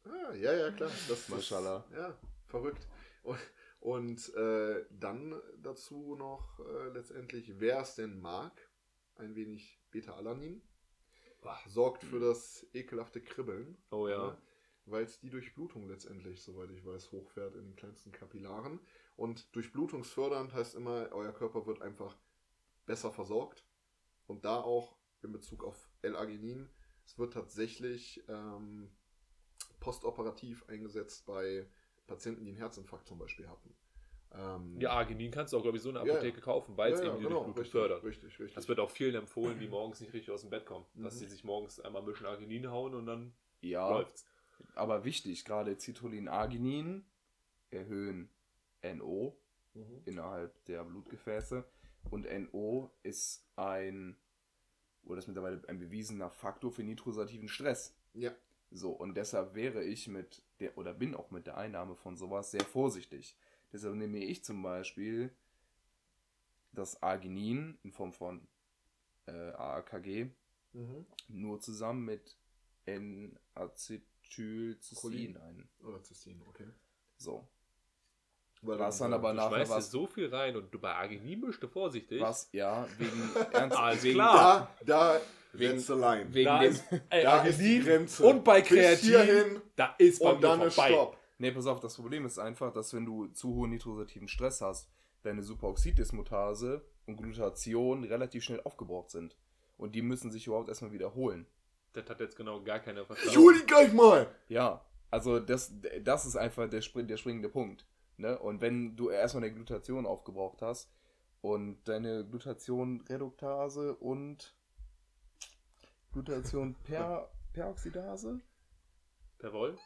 Ah, ja, ja, klar. Das, Maschallah. Ja, verrückt. Und, und äh, dann dazu noch äh, letztendlich, wer es denn mag, ein wenig Beta-Alanin. Sorgt für das ekelhafte Kribbeln. Oh ja. Weil es die Durchblutung letztendlich, soweit ich weiß, hochfährt in den kleinsten Kapillaren. Und durchblutungsfördernd heißt immer, euer Körper wird einfach besser versorgt. Und da auch in Bezug auf L-Arginin, es wird tatsächlich ähm, postoperativ eingesetzt bei Patienten, die einen Herzinfarkt zum Beispiel hatten. Ähm, Ja, Arginin kannst du auch, glaube ich, so in der Ja, Apotheke kaufen, weil es ja, ja, eben die genau, Durchblutung richtig, fördert. Richtig, richtig. Das wird auch vielen empfohlen, die morgens nicht richtig aus dem Bett kommen. Dass Mhm. sie sich morgens einmal ein bisschen Arginin hauen und dann Ja, läuft's. Aber wichtig, gerade Citrullin, Arginin erhöhen NO Mhm. innerhalb der Blutgefäße. Und NO ist ein, oder ist mittlerweile ein bewiesener Faktor für nitrosativen Stress. Ja, So, und deshalb wäre ich mit der, oder bin auch mit der Einnahme von sowas sehr vorsichtig. Deshalb nehme ich zum Beispiel das Arginin in Form von äh, AAKG mhm. nur zusammen mit N-Acetylcystein ein. oder Zystin, okay. So. Weil Was dann aber nachher schmeißt was, so viel rein und du bei Arginin bist du vorsichtig. was, ja, wegen ernst, Alles wegen, klar. Da, da, Wegen- line. wegen da dem, ist, ey, Da ist die Grenze. und bei Kreatin, hierhin da ist bei und dann ist. Stopp. Nee, pass auf, das Problem ist einfach, dass wenn du zu hohen nitrosativen Stress hast, deine Superoxiddismutase und Glutation relativ schnell aufgebraucht sind. Und die müssen sich überhaupt erstmal wiederholen. Das hat jetzt genau gar keiner Ich verstanden. die gleich mal. Ja, also das, das ist einfach der, spring, der springende Punkt. Ne? Und wenn du erstmal eine Glutation aufgebraucht hast und deine Glutation Reduktase und Glutation per, Peroxidase, Jawohl.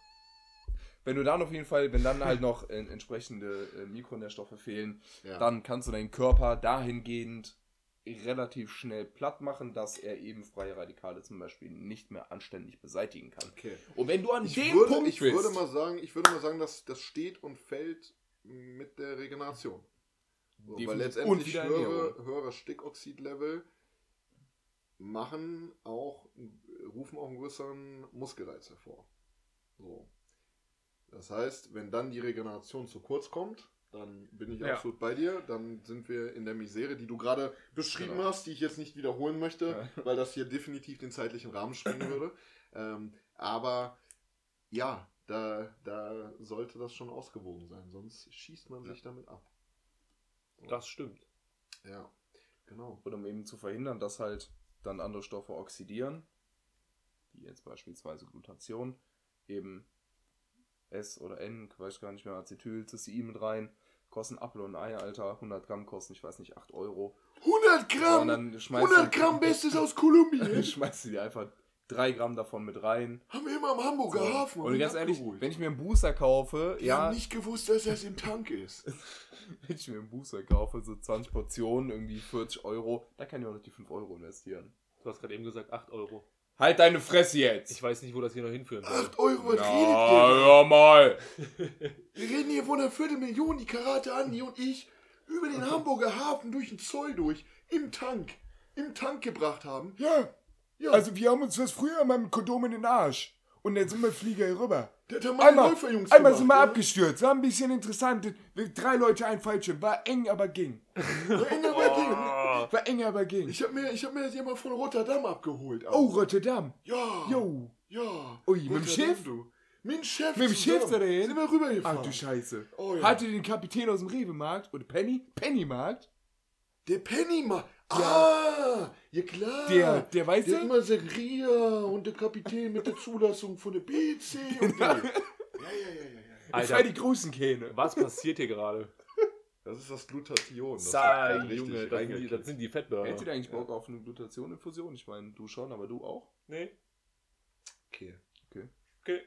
wenn du dann auf jeden Fall, wenn dann halt noch äh, entsprechende äh, Mikronährstoffe fehlen, Ja. dann kannst du deinen Körper dahingehend relativ schnell platt machen, dass er eben freie Radikale zum Beispiel nicht mehr anständig beseitigen kann. okay. Und wenn du an Ich, dem würde, Punkt ich bist, würde mal sagen, ich würde mal sagen, dass das steht und fällt mit der Regeneration. So, weil letztendlich höhere, höhere Stickoxidlevel machen auch, rufen auch einen größeren Muskelreiz hervor. So. Das heißt, wenn dann die Regeneration zu kurz kommt, dann bin ich Ja. absolut bei dir. Dann sind wir in der Misere, die du gerade beschrieben Genau. hast, die ich jetzt nicht wiederholen möchte, Ja. weil das hier definitiv den zeitlichen Rahmen sprengen würde. Ähm, aber ja, da, da sollte das schon ausgewogen sein, sonst schießt man sich damit ab. Das stimmt. Ja, genau. Und um eben zu verhindern, dass halt dann andere Stoffe oxidieren, wie jetzt beispielsweise Glutation, eben S oder N, weiß ich gar nicht mehr, Acetyl, Cystein mit rein, kosten Apfel und Ei, Alter, 100 Gramm kosten, ich weiß nicht, 8 Euro. 100 So, Gramm! und dann schmeißt 100 du- Gramm Bestes aus Kolumbien! schmeißt du dir einfach 3 Gramm davon mit rein. Haben wir immer am Hamburger So. Hafen. Und ganz ehrlich, abgeholt. wenn ich mir einen Booster kaufe, Die ja, haben nicht gewusst, dass das im Tank ist. wenn ich mir einen Booster kaufe, so 20 Portionen, irgendwie 40 Euro, da kann ich auch noch die 5 Euro investieren. Du hast gerade eben gesagt 8 Euro. Halt deine Fresse jetzt! Ich weiß nicht, wo das hier noch hinführen soll. 8 Euro, was Na, redet hör mal! ihr? Wir reden hier von einer Viertelmillion, die Karate Andi und ich über den Hamburger Hafen durch den Zoll durch, im Tank, im Tank gebracht haben. Ja, Ja, also wir haben uns das früher mal mit Kondom in den Arsch. Und dann sind wir Flieger hier rüber. der hat mal Einmal, Läuferjungs einmal gemacht, sind wir ja. abgestürzt. War ein bisschen interessant. Drei Leute, ein Fallschirm. War eng, aber ging. War eng, aber ging. War eng, aber ging. Ich hab mir, ich hab mir das jemand von Rotterdam abgeholt. Oh, Rotterdam. ja. Jo. Ja. Ui, mit dem Rotterdam, Schiff? Du. Mit dem Schiff. Mit dem. Schiff dahin? Sind wir rübergefahren. Ach du Scheiße. Oh ja. Hatte den Kapitän aus dem Rewe-Markt oder Penny? Penny-Markt? Der Pennymark. Ah, ja klar. Der, der weißt Der du? immer Segria und der Kapitän mit der Zulassung von der BC und der. Ja, ja, ja, ja, ja. Alter, Alter. die großen Kähne. was passiert hier gerade? Das ist das Glutathion. Das Sei, Junge, das sind, die, das sind die Fettburger. Hättet ihr eigentlich Bock auf eine Glutation-Infusion? Ich meine, du schon, aber du auch? Nee. Okay, Okay.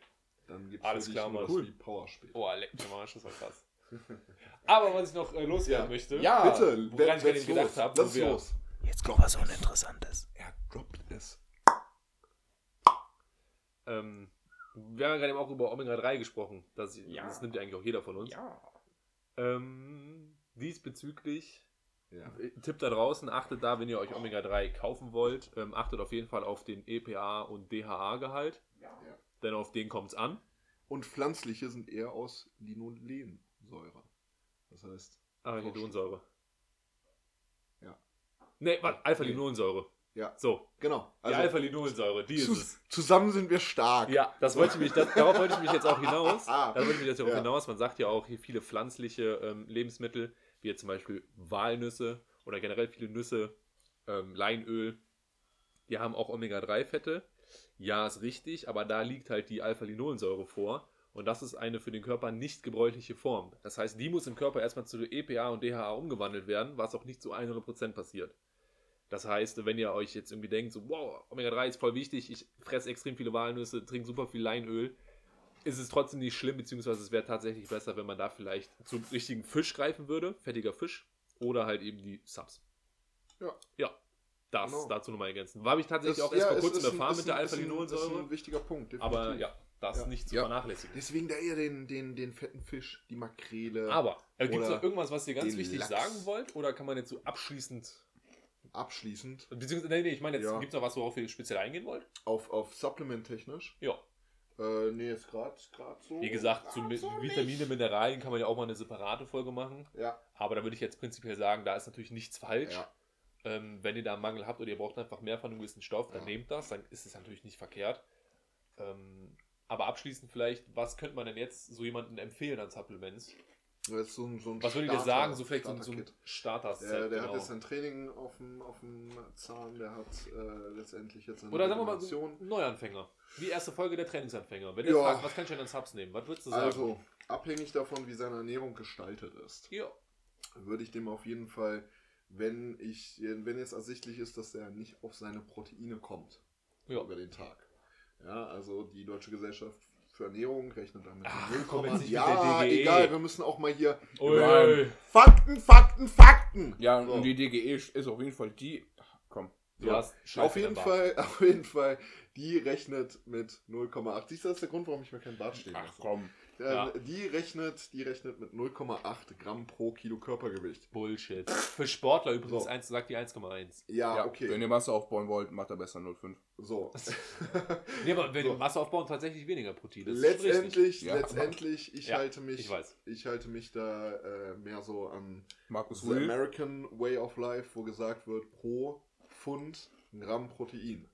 dann gibt's Alles für dich klar, Mann. das Cool. wie Powerspiel. Oh, leck mir mal, das war krass. Aber was ich noch äh, loswerden Ja. möchte, Ja, Bitte, woran ich gerade gedacht los. habe, Lass wo wir- los. Jetzt kommt was Uninteressantes. Er droppt es. ähm, wir haben ja gerade eben auch über Omega-3 gesprochen. Das, Ja. das nimmt ja eigentlich auch jeder von uns. Ja. Ähm, diesbezüglich, Ja. äh, Tipp da draußen, achtet da, wenn ihr euch Omega-3 kaufen wollt, ähm, achtet auf jeden Fall auf den EPA und DHA-Gehalt. Ja. Denn auf den kommt es an. Und pflanzliche sind eher aus Linolensäure. Das heißt, Arachidonsäure. Ja. Nee, warte, Alpha-Linolensäure. Ja. So, genau. die Alpha-Linolensäure, die ist zu, es. zusammen sind wir stark. Ja, das wollte ich mich, das, darauf wollte ich mich jetzt auch hinaus. Ah. Da wollte ich mich jetzt auch Ja. hinaus. Man sagt ja auch hier viele pflanzliche ähm, Lebensmittel, wie jetzt zum Beispiel Walnüsse oder generell viele Nüsse, ähm, Leinöl, die haben auch Omega-3-Fette. Ja, ist richtig, aber da liegt halt die Alpha-Linolensäure vor. Und das ist eine für den Körper nicht gebräuchliche Form. Das heißt, die muss im Körper erstmal zu EPA und DHA umgewandelt werden, was auch nicht zu 100% passiert. Das heißt, wenn ihr euch jetzt irgendwie denkt, so, wow, Omega-3 ist voll wichtig, ich fresse extrem viele Walnüsse, trinke super viel Leinöl, ist es trotzdem nicht schlimm, beziehungsweise es wäre tatsächlich besser, wenn man da vielleicht zum richtigen Fisch greifen würde, fettiger Fisch, oder halt eben die Subs. Ja. Ja, das Genau. dazu nochmal ergänzen. War ich tatsächlich Das- auch erst ja, vor kurzem erfahren mit der ist ein- ist Alpha-Linolensäure, ein wichtiger Punkt. definitiv. aber ja, das Ja. nicht zu Ja. vernachlässigen. Deswegen da eher den, den, den fetten Fisch, die Makrele. Aber, äh, gibt es noch irgendwas, was ihr ganz wichtig Lachs. sagen wollt, oder kann man jetzt so abschließend, abschließend beziehungsweise, nee, nee, ich meine jetzt, Ja. gibt es noch was, worauf ihr speziell eingehen wollt? auf, auf Supplement-technisch. Ja. Äh, nee, ist gerade so. Wie gesagt, zu Mi- Vitamine, Mineralien kann man ja auch mal eine separate Folge machen. Ja, Aber da würde ich jetzt prinzipiell sagen, da ist natürlich nichts falsch. ja. Ähm, wenn ihr da einen Mangel habt oder ihr braucht einfach mehr von einem gewissen Stoff, dann Ja. nehmt das, dann ist es natürlich nicht verkehrt. Ähm, aber abschließend vielleicht, was könnte man denn jetzt so jemandem empfehlen an Supplements? So ein, so ein Was würdet ihr Starter- sagen, so vielleicht so ein- so ein. Starter-Set? Der, der genau. hat jetzt ein Training auf dem, auf dem Zahn, der hat äh, letztendlich jetzt eine Oder sagen wir mal so Neuanfänger. Die erste Folge der Trainingsanfänger. Wenn ihr Ja. fragt, was kann ich denn an Subs nehmen? Was würdest du sagen? Also, abhängig davon, wie seine Ernährung gestaltet ist, ja. würde ich dem auf jeden Fall, wenn ich, wenn jetzt ersichtlich ist, dass er nicht auf seine Proteine kommt Ja. über den Tag. Ja, also die Deutsche Gesellschaft für Ernährung rechnet damit. Ach, so komm jetzt nicht mit ja, der DGE. egal, wir müssen auch mal hier Ui, Nein. ui. Fakten, Fakten, Fakten. Ja, So. und die DGE ist auf jeden Fall die. Ach, komm. Du Ja. hast Scheiße Auf jeden Fall, auf jeden Fall, die rechnet mit 0,8. Siehst du, das ist der Grund, warum ich mir kein Bart stehen Ach lasse. komm. Ja. Die rechnet, die rechnet mit 0,8 Gramm pro Kilo Körpergewicht. Bullshit. Für Sportler übrigens So. 1, sagt die 1,1. Ja, Ja, okay. Wenn ihr Masse aufbauen wollt, macht er besser 0,5. So. Nee, aber wenn So. Masse aufbauen, tatsächlich weniger Protein. Das letztendlich, Ja. letztendlich, ich Ja, halte mich, ich weiß. ich halte mich da äh, mehr so an Markus the Will. American Way of Life, wo gesagt wird, pro Pfund Gramm Protein.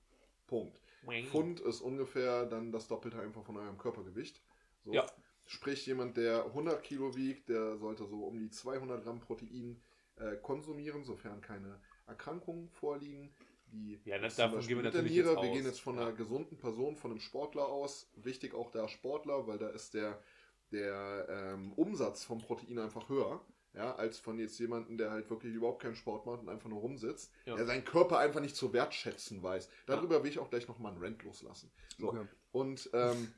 Punkt. Pfund ist ungefähr dann das Doppelte einfach von eurem Körpergewicht. So. Ja. Sprich, jemand, der 100 Kilo wiegt, der sollte so um die 200 Gramm Protein äh, konsumieren, sofern keine Erkrankungen vorliegen. die Ja, das- davon gehen wir natürlich Niere, jetzt wir aus. gehen jetzt von Ja. einer gesunden Person, von einem Sportler aus. Wichtig auch der Sportler, weil da ist der, der ähm, Umsatz vom Protein einfach höher. Ja, als von jetzt jemandem, der halt wirklich überhaupt keinen Sport macht und einfach nur rumsitzt, Ja. der seinen Körper einfach nicht zu wertschätzen weiß. Darüber will ich auch gleich nochmal einen Rant loslassen. So. Okay. Und ähm,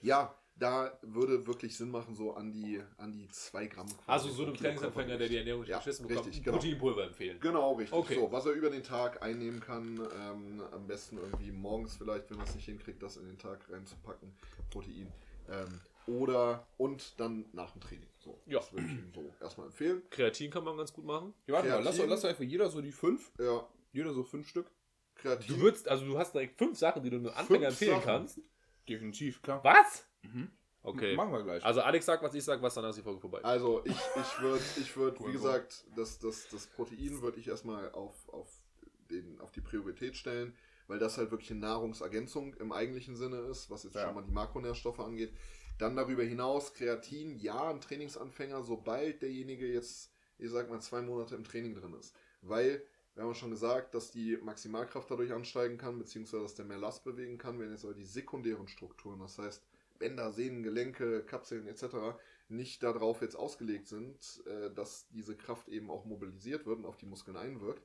ja, da würde wirklich Sinn machen, so an die, an die 2 Gramm. Also so einem Kilo Trainingsanfänger, der die. Ernährung nicht Ja, beschissen bekommt, richtig, genau. Proteinpulver empfehlen. Genau, richtig. Okay. So, was er über den Tag einnehmen kann, ähm, am besten irgendwie morgens vielleicht, wenn er es nicht hinkriegt, das in den Tag reinzupacken, Protein. Ähm, oder und dann nach dem Training. So, Ja. Das würde ich ihm so erstmal empfehlen. Kreatin kann man ganz gut machen. Ja, warte mal, lass, Kreatin. doch- lass doch einfach jeder so die fünf. Ja, Jeder so fünf Stück. Kreatin. Du würdest, also du hast direkt fünf Sachen, die du einem Anfänger Fünf empfehlen Sachen? kannst. Definitiv, klar. Was? Mhm. Okay. Machen wir gleich. Also Alex sagt, was ich sag, was dann ist die Folge vorbei. Also ich, ich würde, ich würd, wie gesagt, das, das, das Protein würde ich erstmal auf, auf, den, auf die Priorität stellen, weil das halt wirklich eine Nahrungsergänzung im eigentlichen Sinne ist, was jetzt Ja. schon mal die Makronährstoffe angeht. Dann darüber hinaus Kreatin, ja, ein Trainingsanfänger, sobald derjenige jetzt, ich sag mal, zwei Monate im Training drin ist. Weil, wir haben ja schon gesagt, dass die Maximalkraft dadurch ansteigen kann, beziehungsweise dass der mehr Last bewegen kann, wenn jetzt aber die sekundären Strukturen, das heißt Bänder, Sehnen, Gelenke, Kapseln etc. nicht darauf jetzt ausgelegt sind, äh, dass diese Kraft eben auch mobilisiert wird und auf die Muskeln einwirkt,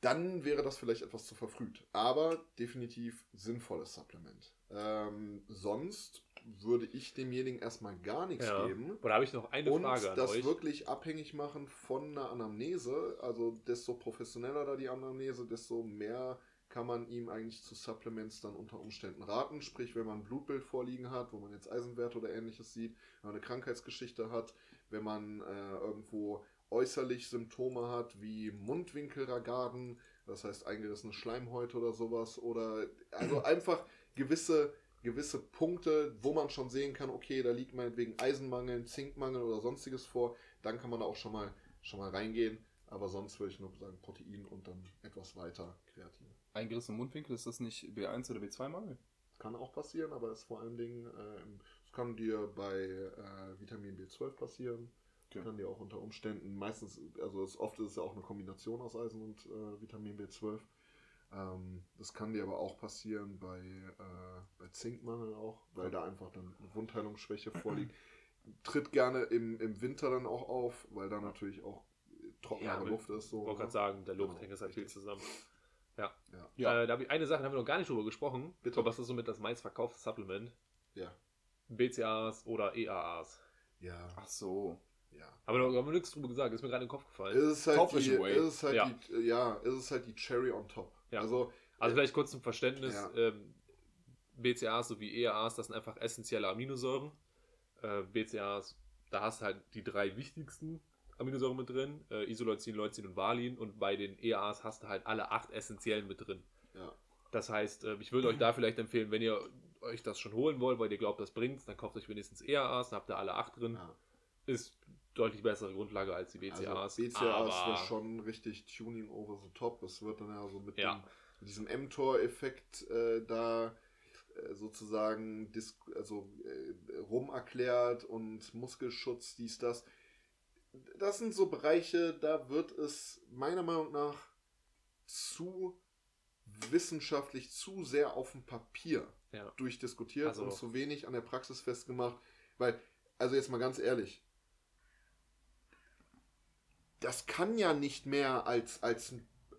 dann wäre das vielleicht etwas zu verfrüht. Aber definitiv sinnvolles Supplement. Ähm, sonst würde ich demjenigen erstmal gar nichts Ja. geben. Da habe ich noch eine Und Frage an das euch. wirklich abhängig machen von einer Anamnese. Also desto professioneller da die Anamnese, desto mehr kann man ihm eigentlich zu Supplements dann unter Umständen raten. Sprich, wenn man ein Blutbild vorliegen hat, wo man jetzt Eisenwerte oder ähnliches sieht, wenn man eine Krankheitsgeschichte hat, wenn man äh, irgendwo äußerlich Symptome hat wie Mundwinkelragaden, das heißt eingerissene Schleimhäute oder sowas, oder also einfach gewisse gewisse Punkte, wo man schon sehen kann, okay, da liegt meinetwegen Eisenmangel, Zinkmangel oder sonstiges vor, dann kann man da auch schon mal, schon mal reingehen. Aber sonst würde ich nur sagen Protein und dann etwas weiter Kreatin. Eingerissene Mundwinkel, ist das nicht B1 oder B2-Mangel? Kann auch passieren, aber ist vor allen Dingen, ähm, es kann dir bei äh, Vitamin B12 passieren. Okay. Kann dir auch unter Umständen, meistens, also es, oft ist es ja auch eine Kombination aus Eisen und äh, Vitamin B12. Ähm, das kann dir aber auch passieren bei, äh, bei Zinkmangel auch, weil da einfach dann eine Wundheilungsschwäche vorliegt. Tritt gerne im, im Winter dann auch auf, weil da natürlich auch trockenere Ja, Luft ist. So, Ich wollte ne? gerade sagen, der Luft Genau, hängt das halt viel zusammen. Ja. Ja. Ja. Äh, da habe ich eine Sache, da haben wir noch gar nicht drüber gesprochen. Bitte. Aber was ist somit das meistverkaufte Supplement? Ja. BCAAs oder EAAs. Ja, Ach so. ja. Aber da haben wir nichts drüber gesagt, ist mir gerade in den Kopf gefallen. Es ist halt, Kauft die, euch einen Whey. es ist halt Ja. die, ja, es ist halt die Cherry on top. Ja. Also, Also vielleicht kurz zum Verständnis, Ja. ähm, BCAAs sowie EAAs, das sind einfach essentielle Aminosäuren. Äh, BCAAs, da hast du halt die drei wichtigsten Aminosäuren mit drin, äh, Isoleucin, Leucin und Valin und bei den EAAs hast du halt alle acht essentiellen mit drin. ja. Das heißt, äh, ich würde euch da vielleicht empfehlen, wenn ihr euch das schon holen wollt, weil ihr glaubt, das bringt's, dann kauft euch wenigstens EAAs, dann habt ihr alle acht drin. ja. Ist deutlich bessere Grundlage als die BCAAs. Also BCAAs aber- wäre schon richtig Tuning over the top. Es wird dann ja so mit, Ja. dem, mit diesem mTOR-Effekt äh, da äh, sozusagen also, äh, rum erklärt und Muskelschutz, dies, das. Das sind so Bereiche, da wird es meiner Meinung nach zu wissenschaftlich, zu sehr auf dem Papier Ja. durchdiskutiert Also- und zu wenig an der Praxis festgemacht. Weil, also jetzt mal ganz ehrlich, das kann ja nicht mehr als, als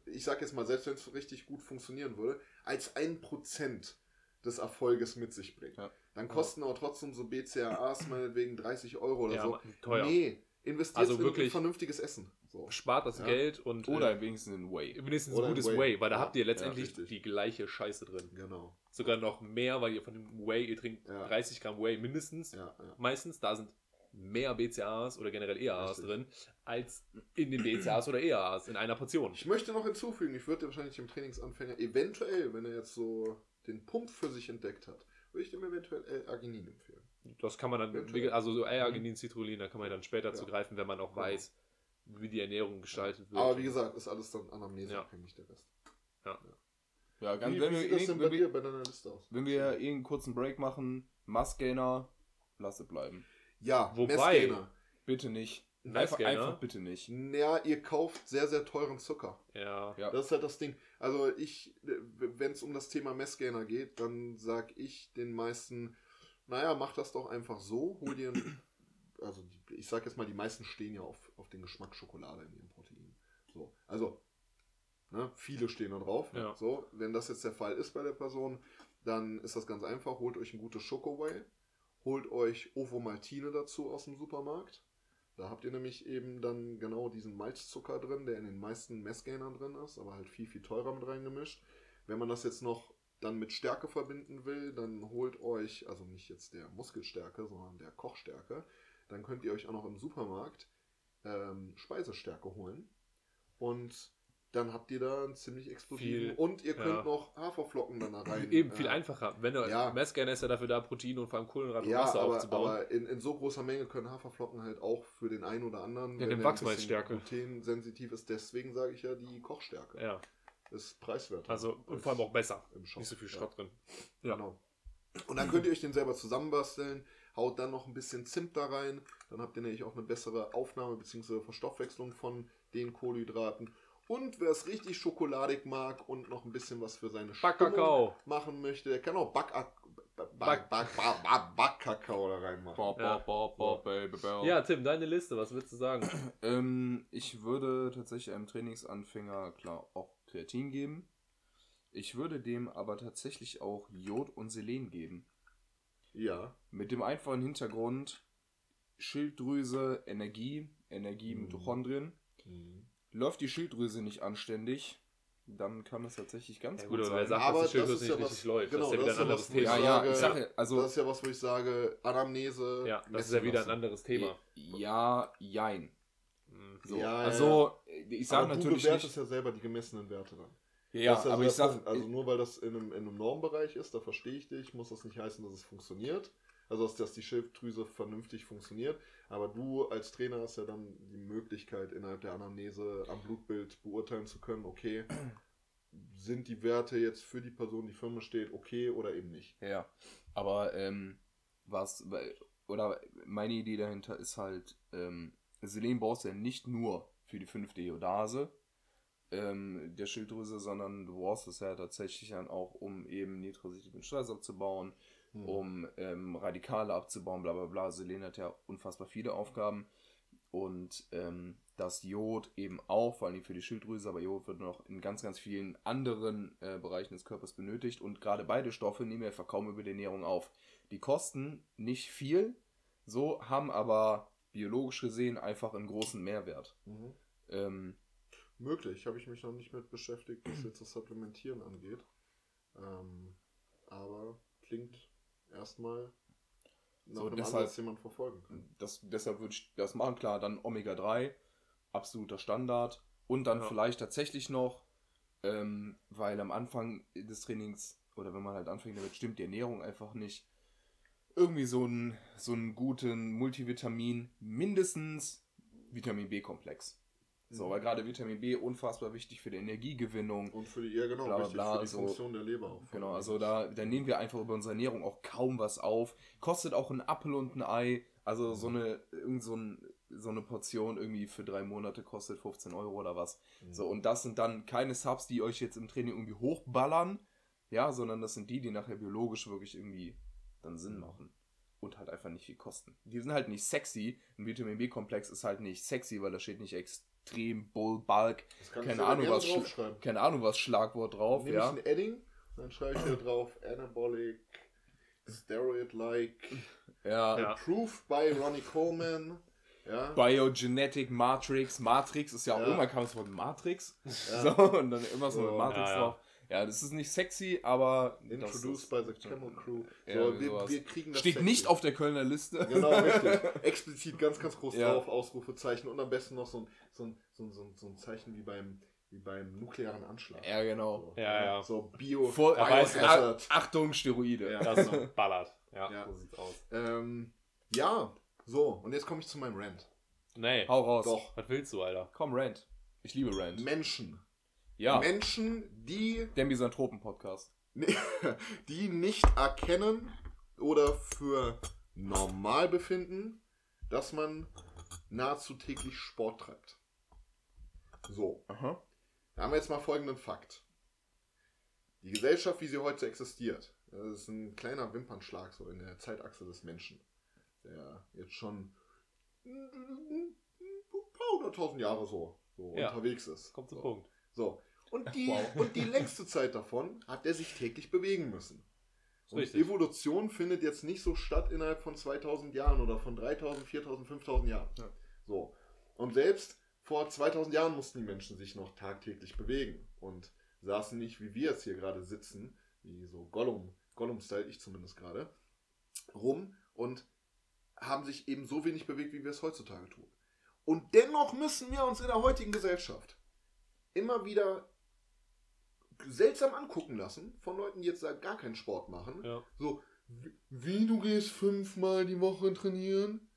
ich sag jetzt mal, selbst wenn es richtig gut funktionieren würde, als ein Prozent des Erfolges mit sich bringt. Ja. Dann kosten aber trotzdem so BCAAs meinetwegen 30 Euro oder Ja, so. Teuer. Nee, investiert Also in wirklich- vernünftiges Essen. So. Spart das Ja. Geld und Oder äh, wenigstens ein Whey. wenigstens Oder ein gutes Whey. Whey, weil da Ja. habt ihr Ja, letztendlich richtig. die gleiche Scheiße drin. Genau. Sogar noch mehr, weil ihr von dem Whey, ihr trinkt Ja. 30 Gramm Whey mindestens. Ja, ja. Meistens, da sind mehr BCAAs oder generell EAAs Richtig. drin, als in den BCAAs oder EAAs in einer Portion. Ich möchte noch hinzufügen, ich würde wahrscheinlich dem Trainingsanfänger eventuell, wenn er jetzt so den Pump für sich entdeckt hat, würde ich dem eventuell L-Arginin empfehlen. Das kann man dann, also so L-Arginin, Citrullin, da kann man dann später Ja. zugreifen, wenn man auch Genau. weiß, wie die Ernährung gestaltet wird. Aber wie gesagt, ist alles dann anamneseabhängig, der Rest. Ja, ganz, Wie, wenn, wie wir, wenn, wir, dir bei deiner Liste aus? wenn wir irgendeinen kurzen Break machen, Musgainer, lasse bleiben. Ja, Wobei- Messgainer. Bitte nicht. Einfach, einfach bitte nicht. Ja, ihr kauft sehr, sehr teuren Zucker. Ja. Ja. Das ist halt das Ding. Also ich, wenn es um das Thema Messgainer geht, dann sag ich den meisten, naja, mach das doch einfach so, hol dir, ein, also die, ich sag jetzt mal, die meisten stehen ja auf, auf den Geschmack Schokolade in ihrem Protein. So, also, ne, viele stehen da drauf. Ja. So, wenn das jetzt der Fall ist bei der Person, dann ist das ganz einfach, holt euch ein gutes Schokoway, holt euch Ovomaltine dazu aus dem Supermarkt. Da habt ihr nämlich eben dann genau diesen Malzzucker drin, der in den meisten Messgainern drin ist, aber halt viel, viel teurer mit reingemischt. Wenn man das jetzt noch dann mit Stärke verbinden will, dann holt euch, also nicht jetzt der Muskelstärke, sondern der Kochstärke, dann könnt ihr euch auch noch im Supermarkt ähm, Speisestärke holen. Und dann habt ihr da einen ziemlich explosiven. Viel, und ihr könnt ja. noch Haferflocken dann da rein. Eben viel äh, einfacher. Wenn du ja. Messgainer ist ja dafür da, Protein und vor allem Kohlenhydrate und Ja, Wasser aber, aufzubauen. aber in, in so großer Menge können Haferflocken halt auch für den einen oder anderen, Ja, wenn der ein bisschen Wachsmalzstärke. glutensensitiv ist, deswegen sage ich ja die Kochstärke. ja, Ist preiswerter. also und vor allem auch besser. im Shop. Nicht so viel Ja. Schrott drin. Ja. Genau. Und dann könnt ihr euch den selber zusammenbasteln, haut dann noch ein bisschen Zimt da rein, dann habt ihr nämlich auch eine bessere Aufnahme bzw. Verstoffwechslung von den Kohlenhydraten. Und wer es richtig schokoladig mag und noch ein bisschen was für seine Backkakao. machen möchte, der kann auch Back Back Back- Back Back Back Backkakao da reinmachen. Ja. Ja, Tim, deine Liste, was würdest du sagen? Ähm, ich würde tatsächlich einem Trainingsanfänger klar auch Kreatin geben. Ich würde dem aber tatsächlich auch Jod und Selen geben. Ja. Mit dem einfachen Hintergrund Schilddrüse, Energie, Energie, Mhm. Mitochondrien. Läuft die Schilddrüse nicht anständig, dann kann es tatsächlich ganz Ja, gut, gut, sein. sagt, Aber dass die das Schilddrüse ist nicht ja richtig was- läuft? genau, das ist ja wieder ein anderes ich ja, Thema. ja, sage- ich sage, also das ist ja was, wo ich sage, Anamnese. Ja, das ist ja wieder ein anderes Thema. ja, jein. Mhm. So, Ja, ja, also ich sage Aber du natürlich bewertest nicht. ja selber die gemessenen Werte dann. Ja, also aber ich sage. Also nur weil das in einem, in einem Normbereich ist, da verstehe ich dich, muss das nicht heißen, dass es funktioniert. Also dass, dass die Schilddrüse vernünftig funktioniert. Aber du als Trainer hast ja dann die Möglichkeit, innerhalb der Anamnese am Blutbild beurteilen zu können, okay, sind die Werte jetzt für die Person, die Firma steht, okay oder eben nicht. Ja, aber ähm, was, oder meine Idee dahinter ist halt, ähm, Selen brauchst du ja nicht nur für die fünfte Iodase ähm, der Schilddrüse, sondern du brauchst es ja tatsächlich dann auch, um eben nitrositiven Stress abzubauen, Hm. um ähm, Radikale abzubauen, bla bla bla. Selen hat ja unfassbar viele Aufgaben. Und ähm, das Jod eben auch, vor allem für die Schilddrüse, aber Jod wird noch in ganz, ganz vielen anderen äh, Bereichen des Körpers benötigt. Und gerade beide Stoffe nehmen wir einfach kaum über die Ernährung auf. Die kosten nicht viel, so haben aber biologisch gesehen einfach einen großen Mehrwert. Mhm. Ähm, Möglich, habe ich mich noch nicht mit beschäftigt, was jetzt das Supplementieren angeht. Ähm, aber klingt erstmal nach So, einem deshalb- Ansatz, den man verfolgen kann. das, deshalb würde ich das machen. Klar, dann Omega-3, absoluter Standard. Und dann Ja. vielleicht tatsächlich noch, ähm, weil am Anfang des Trainings, oder wenn man halt anfängt damit, stimmt die Ernährung einfach nicht. Irgendwie so einen, so einen guten Multivitamin, mindestens Vitamin B-Komplex. So, Mhm. weil gerade Vitamin B unfassbar wichtig für die Energiegewinnung. Und für die, ja genau, Bla, bla, bla, für die so- Funktion der Leber auch. Genau, also da, da nehmen wir einfach über unsere Ernährung auch kaum was auf. Kostet auch ein Apfel und ein Ei. Also so eine, irgend so, ein, so eine Portion irgendwie für drei Monate kostet 15 Euro oder was. Mhm. So, und das sind dann keine Subs, die euch jetzt im Training irgendwie hochballern, ja, sondern das sind die, die nachher biologisch wirklich irgendwie dann Sinn machen. Und halt einfach nicht viel kosten. Die sind halt nicht sexy. Ein Vitamin B-Komplex ist halt nicht sexy, weil da steht nicht extrem Bull Bulk, keine da Ahnung, was. Schla- keine Ahnung was Schlagwort drauf, Nehme ja. ich ein Edding, dann schreibe ich hier drauf Anabolic, Steroid-like, Ja, Ja. approved by Ronnie Coleman. Ja, Biogenetic Matrix. Matrix ist ja auch Ja. immer kam es von Matrix. Ja. So, und dann immer so, mit Matrix ja, ja. drauf. Ja, das ist nicht sexy, aber. introduced by the Camel Crew. Ja, So, irgendwie wir, wir kriegen das Steht sexy. nicht auf der Kölner Liste. Genau, richtig. Explizit ganz, ganz groß Ja. drauf, Ausrufezeichen und am besten noch so ein, so ein, so ein, so ein, so ein Zeichen wie beim, wie beim nuklearen Anschlag. Ja, genau. So, Ja, ja. So Bio. Ich, Ach- Achtung, Steroide. Ja. Das ist ballert. Ja, Ja. so sieht's aus. Ähm, ja, so, und jetzt komme ich zu meinem Rant. Nee. Hau raus. Doch. Was willst du, Alter? Komm, Rant. Ich liebe Rant. Menschen. Ja, Menschen, die, der Misanthropen-Podcast. die nicht erkennen oder für normal befinden, dass man nahezu täglich Sport treibt. So, Aha. da haben wir jetzt mal folgenden Fakt. Die Gesellschaft, wie sie heute existiert, das ist ein kleiner Wimpernschlag so in der Zeitachse des Menschen, der jetzt schon ein paar hunderttausend Jahre so, so Ja. unterwegs ist. Kommt zum so. Punkt. So. Und die, Wow. und die längste Zeit davon hat er sich täglich bewegen müssen. Und richtig. Evolution findet jetzt nicht so statt innerhalb von 2000 Jahren oder von 3000, 4000, 5000 Jahren. Ja. So. Und selbst vor 2000 Jahren mussten die Menschen sich noch tagtäglich bewegen und saßen nicht, wie wir jetzt hier gerade sitzen, wie so Gollum, Gollum-Style, ich zumindest gerade, rum und haben sich eben so wenig bewegt, wie wir es heutzutage tun. Und dennoch müssen wir uns in der heutigen Gesellschaft immer wieder seltsam angucken lassen von Leuten, die jetzt da gar keinen Sport machen. Ja. So, wie, du gehst fünfmal die Woche trainieren?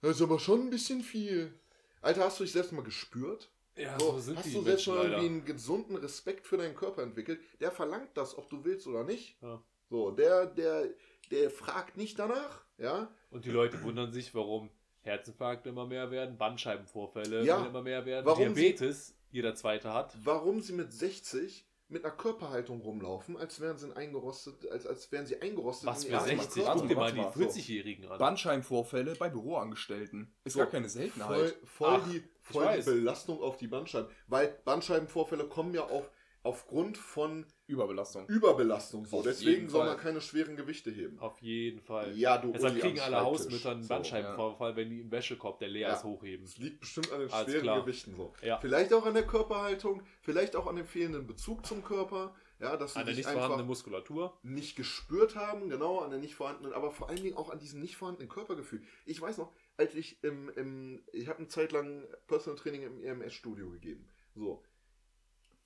Das ist aber schon ein bisschen viel. Alter, hast du dich selbst mal gespürt? Ja, So, so sind hast die du selbst Menschen mal irgendwie einen gesunden Respekt für deinen Körper entwickelt? Der verlangt das, ob du willst oder nicht. Ja. So, der, der, der fragt nicht danach, ja. Und die Leute wundern sich, warum Herzinfarkte immer mehr werden, Bandscheibenvorfälle Ja. immer mehr werden, Warum Diabetes jeder zweite hat. Warum sie mit 60 mit einer Körperhaltung rumlaufen, als wären sie eingerostet, als, als wären sie eingerostet. Was in für ihr warte mal, 60? warte Guck dir mal, die warte mal. 40-Jährigen an. Bandscheibenvorfälle bei Büroangestellten. Ist So, gar keine Seltenheit. Voll, voll Ach, die, voll die. Belastung auf die Bandscheiben. Weil Bandscheibenvorfälle kommen ja auf, aufgrund von Überbelastung. Überbelastung so. Auf Deswegen soll man keine schweren Gewichte heben. Auf jeden Fall. Ja, du Deshalb kriegen alle. Hausmütter einen So, Bandscheibenvorfall, wenn die im Wäschekorb, der leer Ja. ist, hochheben. Es liegt bestimmt an den Alles schweren klar. Gewichten so. Ja. Vielleicht auch an der Körperhaltung, vielleicht auch an dem fehlenden Bezug zum Körper. Ja, dass sie An der nicht vorhandenen Muskulatur. nicht gespürt haben, genau, an der nicht vorhandenen, aber vor allen Dingen auch an diesem nicht vorhandenen Körpergefühl. Ich weiß noch, als ich im, im ich habe eine Zeit lang Personal Training im EMS-Studio gegeben. So.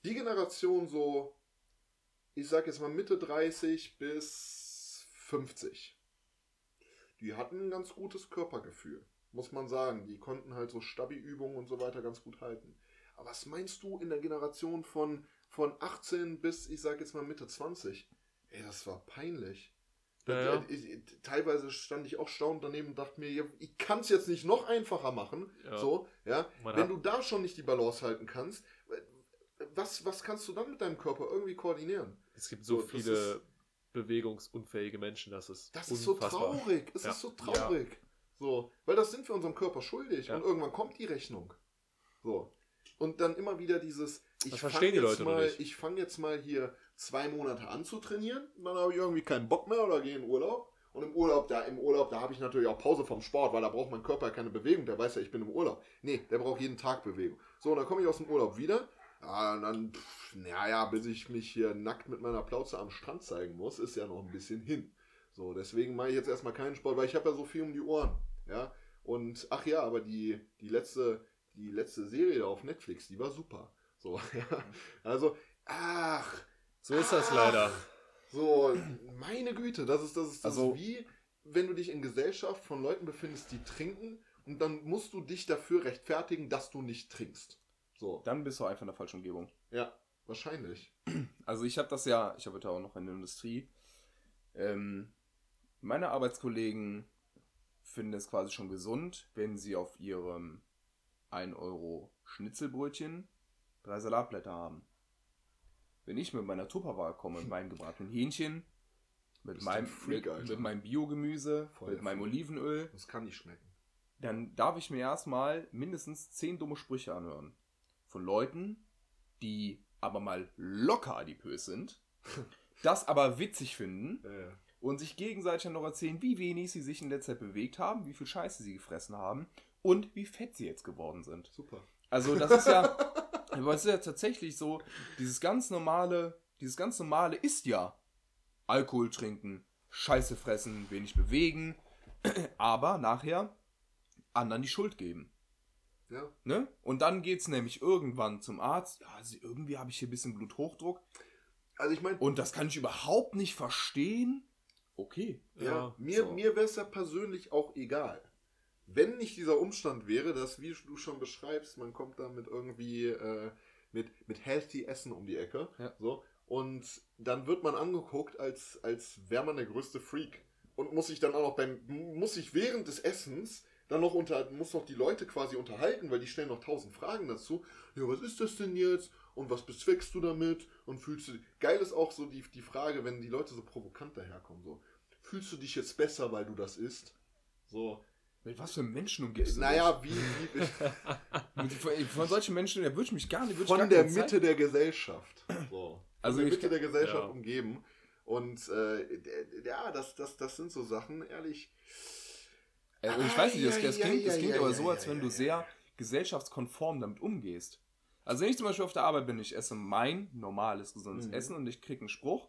Die Generation so, ich sag jetzt mal Mitte 30 bis 50. Die hatten ein ganz gutes Körpergefühl, muss man sagen. Die konnten halt so Stabi-Übungen und so weiter ganz gut halten. Aber was meinst du in der Generation von, von 18 bis, ich sag jetzt mal Mitte 20? Ey, das war peinlich. Ja, ja. Ich, teilweise stand ich auch staunend daneben und dachte mir, ich kann es jetzt nicht noch einfacher machen. Ja. So, ja. Man Wenn du da schon nicht die Balance halten kannst, was, was kannst du dann mit deinem Körper irgendwie koordinieren? Es gibt so, So, viele ist- bewegungsunfähige Menschen, das ist Das ist so unfassbar. traurig. Es Ja. ist so traurig. So, weil das sind wir unserem Körper schuldig Ja. und irgendwann kommt die Rechnung. So. Und dann immer wieder dieses, ich fang die jetzt mal, nicht. ich fange jetzt mal hier zwei Monate an zu trainieren, dann habe ich irgendwie keinen Bock mehr oder gehe in Urlaub. Und im Urlaub, da im Urlaub, da habe ich natürlich auch Pause vom Sport, weil da braucht mein Körper ja keine Bewegung, der weiß ja, ich bin im Urlaub. Nee, der braucht jeden Tag Bewegung. So, und dann komme ich aus dem Urlaub wieder. Ja, und dann, pff, naja, bis ich mich hier nackt mit meiner Plauze am Strand zeigen muss, ist ja noch ein bisschen hin. So, deswegen mache ich jetzt erstmal keinen Sport, weil ich habe ja so viel um die Ohren. Ja. Und ach ja, aber die, die letzte, die letzte Serie da auf Netflix, die war super. So, ja. Also, ach, So ist das Ach. leider. so, meine Güte, das ist, das ist, das Also- ist wie, wenn du dich in Gesellschaft von Leuten befindest, die trinken und dann musst du dich dafür rechtfertigen, dass du nicht trinkst. So, Dann bist du einfach in der falschen Umgebung. ja, wahrscheinlich. Also ich habe das ja, ich arbeite auch noch in der Industrie. Ähm, meine Arbeitskollegen finden es quasi schon gesund, wenn sie auf ihrem 1 Euro Schnitzelbrötchen drei Salatblätter haben. Wenn ich mit meiner Tupperware komme, mit meinem gebratenen Hähnchen, mit meinem, ein Freak, mit, mit meinem Biogemüse, Voll mit meinem Freak. Olivenöl, Das kann nicht schmecken. dann darf ich mir erstmal mindestens zehn dumme Sprüche anhören. Von Leuten, die aber mal locker adipös sind, das aber witzig finden Ja, und sich gegenseitig dann noch erzählen, wie wenig sie sich in der Zeit bewegt haben, wie viel Scheiße sie gefressen haben und wie fett sie jetzt geworden sind. Super. Also das ist ja, aber es ist ja tatsächlich so, dieses ganz normale, dieses ganz normale ist ja Alkohol trinken, Scheiße fressen, wenig bewegen, aber nachher anderen die Schuld geben. Ja. Ne? Und dann geht's nämlich irgendwann zum Arzt. Ja, also irgendwie habe ich hier ein bisschen Bluthochdruck. Also ich meine, Und das kann ich überhaupt nicht verstehen. Okay. ja, Ja, mir, so. mir wäre es ja persönlich auch egal. Wenn nicht dieser Umstand wäre, dass, wie du schon beschreibst, man kommt da mit irgendwie äh, mit, mit healthy Essen um die Ecke. Ja. So, und dann wird man angeguckt, als, als wäre man der größte Freak. Und muss sich dann auch noch beim, muss sich während des Essens dann noch unter, musst noch die Leute quasi unterhalten, weil die stellen noch tausend Fragen dazu. Ja, was ist das denn jetzt? Und was bezweckst du damit? Und fühlst du. Geil ist auch so die, die Frage, wenn die Leute so provokant daherkommen, so. Fühlst du dich jetzt besser, weil du das isst? So. Mit was für Menschen umgibst du Naja, wie, wie Von, von solchen Menschen, der würde ich mich gar nicht. ich von der Zeit- Mitte der Gesellschaft. So. Also Also der Mitte der Gesellschaft ja. umgeben. Und äh, ja, das, das, das sind so Sachen, ehrlich. Also ich weiß nicht, das, das ja, klingt, das ja, klingt ja, aber ja, so, ja, als wenn ja, du ja, sehr ja. gesellschaftskonform damit umgehst. Also wenn ich zum Beispiel auf der Arbeit bin, ich esse mein normales, gesundes Mhm. Essen und ich kriege einen Spruch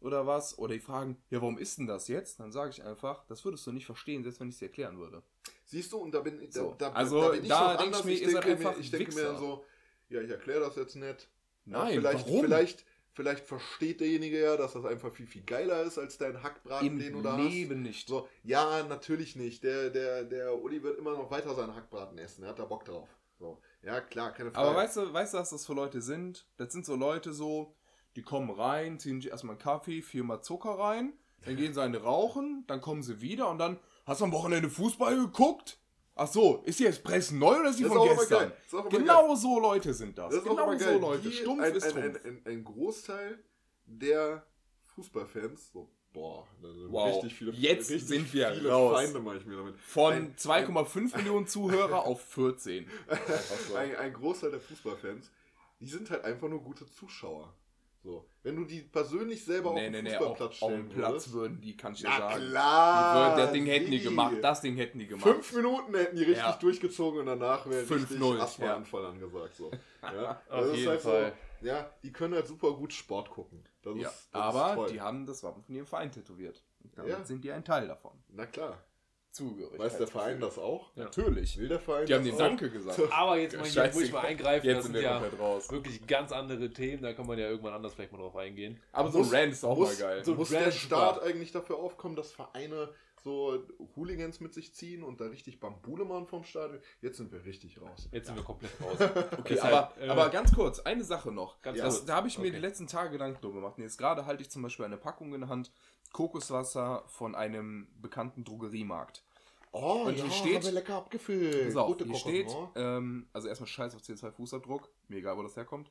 oder was, oder die fragen, ja, warum isst denn das jetzt? Dann sage ich einfach, das würdest du nicht verstehen, selbst wenn ich es dir erklären würde. Siehst du, und da bin, da, So, da, also da bin ich da noch denk ich anders. mir, seid denke einfach mir, ich denke mir dann so, ja, ich erkläre das jetzt nicht. Ja, Nein, vielleicht, warum? Vielleicht, vielleicht versteht derjenige ja, dass das einfach viel, viel geiler ist als dein Hackbraten, Im den du da Leben nicht. hast. So, ja, natürlich nicht. Der, der, der Uli wird immer noch weiter seinen Hackbraten essen. Er hat da Bock drauf. So. Ja, klar, keine Frage. Aber weißt du, weißt du, was das für Leute sind? Das sind so Leute so, die kommen rein, ziehen sich erstmal einen Kaffee, viermal Zucker rein, dann gehen sie eine rauchen, dann kommen sie wieder und dann, hast du am Wochenende Fußball geguckt? Ach so, ist die jetzt Pressen neu oder ist die Das von ist auch immer gestern? geil. Genau so Leute sind das. Das genau so geil. Leute. Die- Stumpf ein, ist ein, Trumpf. ein, ein, Großteil der Fußballfans, so, boah, da sind Wow. richtig viele, Jetzt richtig sind wir viele raus. Feinde mache ich mir damit. Von ein- 2,5 Millionen Zuhörer auf 14. Ein, ein Großteil der Fußballfans, die sind halt einfach nur gute Zuschauer. So, wenn du die persönlich selber Nee, auf nee, den nee, auf, Fußballplatz auf stellen dem Platz würden die, kann ich dir na sagen. Die klar, würden, das Ding hätten die gemacht, das Ding hätten die gemacht. Fünf Minuten hätten die richtig Ja. durchgezogen und danach wäre richtig 5-0, Asthmaanfall angesagt. So. Ja, Auf das ist jeden halt Fall. So, ja, die können halt super gut Sport gucken. Das Ja, ist, aber die haben das Wappen von ihrem Verein tätowiert. Und damit Ja. sind die ein Teil davon. Na klar. Zugehörigkeit. Weiß der Verein das auch? Natürlich. Will der Verein Die haben den? Danke gesagt. Aber jetzt mal hier, muss ich Scheißegal. mal eingreifen, Jetzt das sind ja komplett raus. wirklich ganz andere Themen, da kann man ja irgendwann anders vielleicht mal drauf eingehen. Aber so ein Rant ist auch muss- mal geil. so- Muss der. Staat eigentlich dafür aufkommen, dass Vereine so Hooligans mit sich ziehen und da richtig Bambule machen vom Stadion? Jetzt sind wir richtig raus. Jetzt sind wir komplett raus. Okay, Deshalb, aber, äh, aber ganz kurz, eine Sache noch. Ganz das, kurz. Da habe ich mir Okay. die letzten Tage Gedanken drüber gemacht. Und jetzt gerade halte ich zum Beispiel eine Packung in der Hand, Kokoswasser von einem bekannten Drogeriemarkt. Oh, Und hier steht- haben wir lecker abgefüllt. Pass auf, Gute hier Kochen, steht, oh. ähm, also erstmal scheiß auf CO2-Fußabdruck, mir egal, wo das herkommt.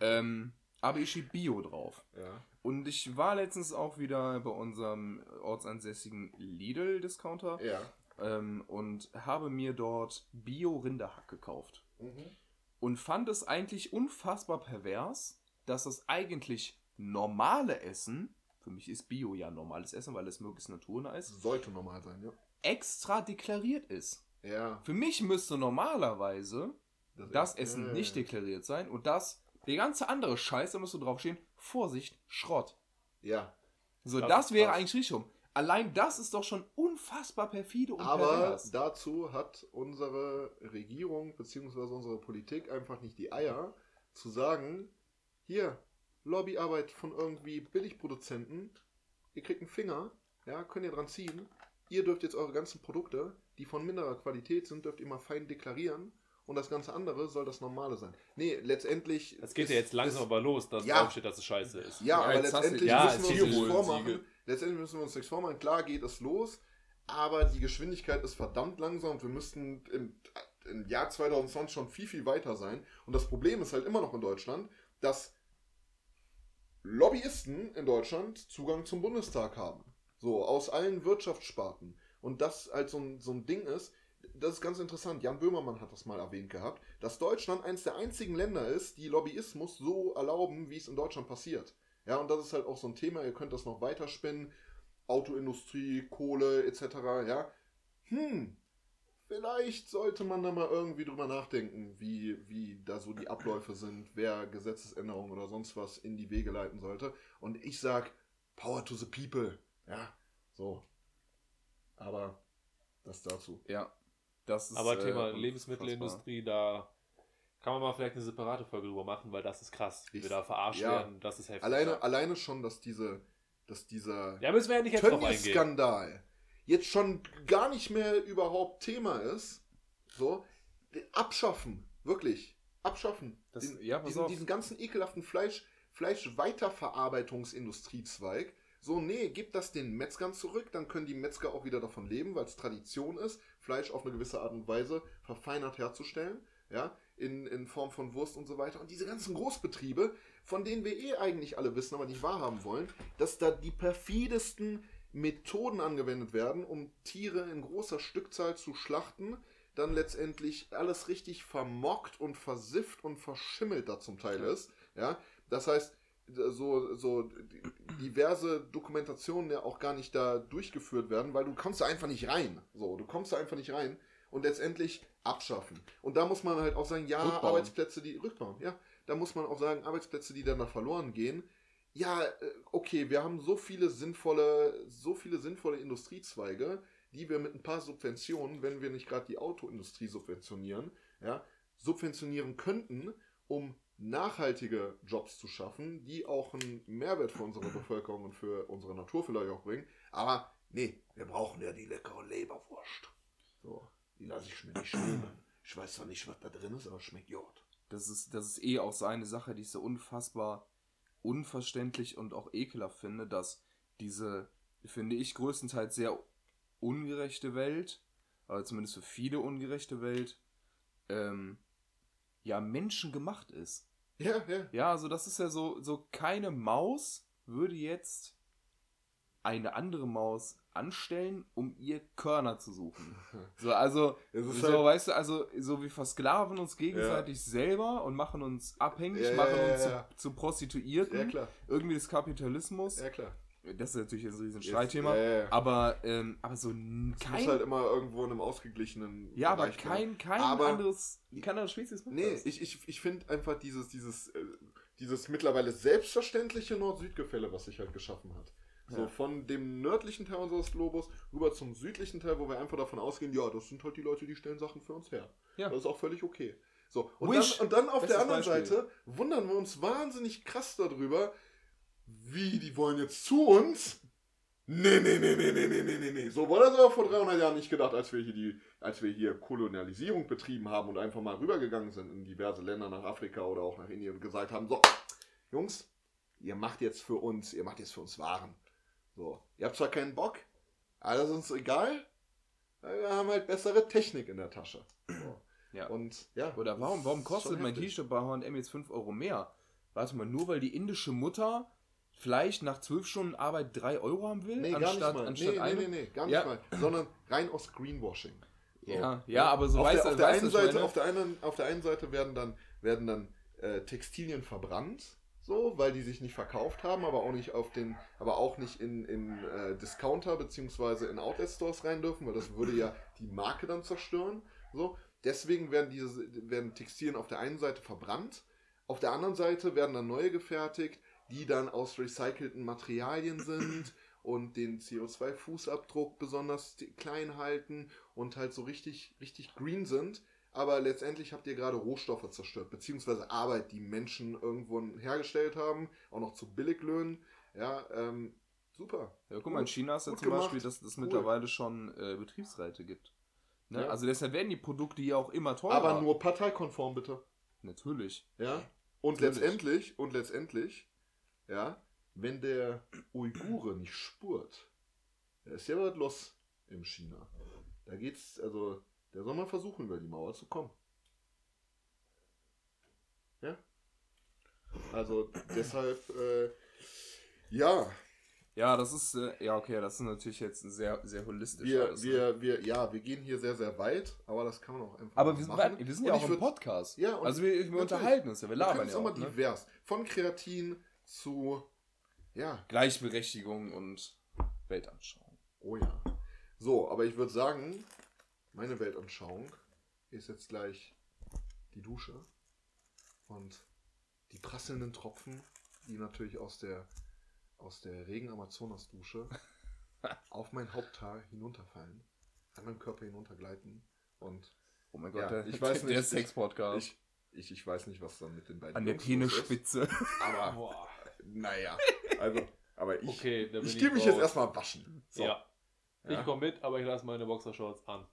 ähm, aber hier steht Bio drauf. Ja. Und ich war letztens auch wieder bei unserem ortsansässigen Lidl-Discounter Ja. ähm, und habe mir dort Bio-Rinderhack gekauft. Mhm. Und fand es eigentlich unfassbar pervers, dass das eigentlich normale Essen, für mich ist Bio ja normales Essen, weil es möglichst naturnah ist, Sollte normal sein, ja. extra deklariert ist. Ja. Für mich müsste normalerweise das Essen ja, nicht ja. deklariert sein und das, der ganze andere Scheiß, da müsste draufstehen, Vorsicht, Schrott. Ja. So, Das das, wäre eigentlich richtig rum. Allein das ist doch schon unfassbar perfide und Aber pervers. dazu hat unsere Regierung bzw. unsere Politik einfach nicht die Eier zu sagen, hier, Lobbyarbeit von irgendwie Billigproduzenten, ihr kriegt einen Finger, ja, könnt ihr dran ziehen, ihr dürft jetzt eure ganzen Produkte, die von minderer Qualität sind, dürft ihr mal fein deklarieren und das ganze andere soll das Normale sein. Nee, letztendlich... Das geht ist- ja jetzt langsam ist- aber los, dass Ja. draufsteht, dass es scheiße ist. Ja, Ja, aber letztendlich Ja, müssen wir uns nichts vormachen. Letztendlich müssen wir uns nichts vormachen. Klar geht es los, aber die Geschwindigkeit ist verdammt langsam und wir müssten im, im Jahr 2020 schon viel, viel weiter sein. Und das Problem ist halt immer noch in Deutschland, dass Lobbyisten in Deutschland Zugang zum Bundestag haben. So, aus allen Wirtschaftssparten. Und das halt so ein, so ein Ding ist, das ist ganz interessant. Jan Böhmermann hat das mal erwähnt gehabt, dass Deutschland eines der einzigen Länder ist, die Lobbyismus so erlauben, wie es in Deutschland passiert. Ja, und das ist halt auch so ein Thema, ihr könnt das noch weiterspinnen. Autoindustrie, Kohle etc. Ja. Hm, vielleicht sollte man da mal irgendwie drüber nachdenken, wie, wie da so die Abläufe sind, wer Gesetzesänderungen oder sonst was in die Wege leiten sollte. Und ich sag, Power to the people. Ja, so. Aber das dazu. Ja. Das ist, Aber äh, Thema unfassbar. Lebensmittelindustrie, da kann man mal vielleicht eine separate Folge drüber machen, weil das ist krass, wie Ich- wir da verarscht ja. werden. Das ist heftig. Alleine, ja. alleine schon, dass diese, dass dieser ja, müssen wir ja nicht jetzt drauf eingehen. Tönnies-Skandal jetzt schon gar nicht mehr überhaupt Thema ist, so, abschaffen, wirklich, abschaffen. Das- diesen, ja, diesen, diesen ganzen ekelhaften Fleisch, Fleischweiterverarbeitungsindustriezweig, So, nee, gib das den Metzgern zurück, dann können die Metzger auch wieder davon leben, weil es Tradition ist, Fleisch auf eine gewisse Art und Weise verfeinert herzustellen, ja, in, in Form von Wurst und so weiter. Und diese ganzen Großbetriebe, von denen wir eh eigentlich alle wissen, aber nicht wahrhaben wollen, dass da die perfidesten Methoden angewendet werden, um Tiere in großer Stückzahl zu schlachten, dann letztendlich alles richtig vermockt und versifft und verschimmelt da zum Teil ist. Ja, das heißt, so, so diverse Dokumentationen ja auch gar nicht da durchgeführt werden, weil du kommst da einfach nicht rein. So, du kommst da einfach nicht rein und letztendlich abschaffen. Und da muss man halt auch sagen, ja, Rückbauen. Arbeitsplätze, die rückbauen, ja. Da muss man auch sagen, Arbeitsplätze, die dann da verloren gehen. Ja, äh, okay, wir haben so viele sinnvolle, so viele sinnvolle Industriezweige, die wir mit ein paar Subventionen, wenn wir nicht gerade die Autoindustrie subventionieren, ja, subventionieren könnten, um nachhaltige Jobs zu schaffen, die auch einen Mehrwert für unsere Bevölkerung und für unsere Natur vielleicht auch bringen. Aber nee, wir brauchen ja die leckere Leberwurst. So, die lasse ich mir nicht nehmen. Ich weiß zwar nicht, was da drin ist, aber schmeckt Jod. Das ist, das ist eh auch so eine Sache, die ich so unfassbar unverständlich und auch ekelhaft finde, dass diese, finde ich, größtenteils sehr ungerechte Welt, aber zumindest für viele ungerechte Welt, ähm, ja, menschengemacht ist. Ja, ja. Ja, also das ist ja so, so keine Maus würde jetzt eine andere Maus anstellen, um ihr Körner zu suchen. So, also, so, halt- weißt du, also, so wir versklaven uns gegenseitig selber und machen uns abhängig, Ja, ja, machen ja, uns ja. Zu, zu Prostituierten. Ja, klar. Irgendwie des Kapitalismus. Ja, klar. Das ist natürlich jetzt ein riesen Streitthema. ja, ja, ja. Aber, ähm, aber so Es kein. muss halt immer irgendwo in einem ausgeglichenen ja, aber Bereich bleiben. kein, kein Aber- anderes. Kein anderes Spezies macht Nee, das. ich, ich, ich finde einfach dieses, dieses, äh, dieses mittlerweile selbstverständliche Nord-Süd-Gefälle, was sich halt geschaffen hat. So Ja. von dem nördlichen Teil unseres Globus rüber zum südlichen Teil, wo wir einfach davon ausgehen, ja, das sind halt die Leute, die stellen Sachen für uns her. Ja. Das ist auch völlig okay. So, und, Wish. dann, und dann auf Bestes der anderen Beispiel. Seite wundern wir uns wahnsinnig krass darüber, wie, die wollen jetzt zu uns? Nee, nee, nee, nee, nee, nee, nee, nee. So war das aber vor 300 Jahren nicht gedacht, als wir hier die, als wir hier Kolonialisierung betrieben haben und einfach mal rübergegangen sind in diverse Länder nach Afrika oder auch nach Indien und gesagt haben, so, Jungs, ihr macht jetzt für uns, ihr macht jetzt für uns Waren. So, ihr habt zwar keinen Bock, aber das ist uns egal, wir haben halt bessere Technik in der Tasche. So. Ja. Und, ja. Oder warum, warum kostet mein T-Shirt bei H&M jetzt 5 Euro mehr? Warte mal, nur weil die indische Mutter vielleicht nach 12 Stunden Arbeit 3 Euro haben will? Nee, gar nicht mal. anstatt Nee, nee, nee, nee, gar nicht Ja. mal. Sondern rein aus Greenwashing. So. Ja, ja, aber so auf weißt der, du, auf der einen Seite, meine? auf der einen, auf der einen Seite werden dann, werden dann äh, Textilien verbrannt, so, weil die sich nicht verkauft haben, aber auch nicht auf den, aber auch nicht in, in äh, Discounter beziehungsweise in Outlet Stores rein dürfen, weil das würde ja die Marke dann zerstören. So, deswegen werden diese werden Textilien auf der einen Seite verbrannt, auf der anderen Seite werden dann neue gefertigt, die dann aus recycelten Materialien sind und den CO2-Fußabdruck besonders klein halten und halt so richtig, richtig green sind. Aber letztendlich habt ihr gerade Rohstoffe zerstört, beziehungsweise Arbeit, die Menschen irgendwo hergestellt haben, auch noch zu Billiglöhnen. Ja, ähm, super. Ja, guck mal, in China ist ja zum gemacht. Beispiel, dass es Cool. mittlerweile schon äh, Betriebsräte gibt. Ne? Ja. Also deshalb werden die Produkte ja auch immer teurer. Aber nur parteikonform bitte. Natürlich. Ja. Und Natürlich. letztendlich, und letztendlich, ja, wenn der Uigure nicht spurt, da ist ja was los im China. Da geht's, also, der soll mal versuchen, über die Mauer zu kommen. Ja. Also deshalb, äh, ja, Ja, das ist, äh, ja okay, das ist natürlich jetzt ein sehr, sehr holistisch. wir, alles, ne? wir, wir, ja, wir gehen hier sehr, sehr weit, aber das kann man auch einfach Aber mal wir sind, machen. wir sind Und ja auch im Podcast. Ja, und also wir, wir unterhalten uns ja, wir Wir labern es ja auch mal auch, ne? divers. Von Kreatin zu, ja, Gleichberechtigung und Weltanschauung. Oh ja. So, aber ich würde sagen, meine Weltanschauung ist jetzt gleich die Dusche und die prasselnden Tropfen, die natürlich aus der aus der regen Amazonas-Dusche auf mein Haupthaar hinunterfallen, an meinem Körper hinuntergleiten und Oh mein Ja, Gott, der, ich weiß der nicht, Sex-Podcast. ich, ich, ich weiß nicht, was dann mit den beiden An der Jungs ist, Penisspitze. aber Boah naja. Also, aber ich, okay, ich, gehe mich jetzt erstmal waschen. So. Ja. ja. Ich komme mit, aber ich lasse meine Boxershorts an.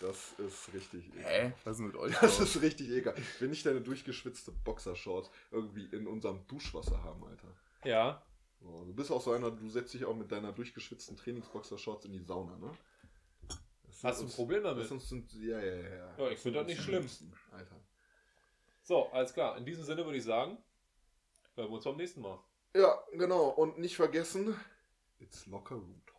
Das ist richtig egal. Hä? Was ist mit euch? Das ist richtig egal. Wenn ich deine durchgeschwitzte Boxershorts irgendwie in unserem Duschwasser haben, Alter. Ja. So, du bist auch so einer, du setzt dich auch mit deiner durchgeschwitzten Trainingsboxershorts in die Sauna, ne? Hast du ein Problem damit? Sind, ja, ja, ja, ja. ich finde das nicht schlimm. Alter. So, alles klar. In diesem Sinne würde ich sagen. Äh, Hören wir uns beim nächsten Mal. Ja, genau. Und nicht vergessen, it's locker root.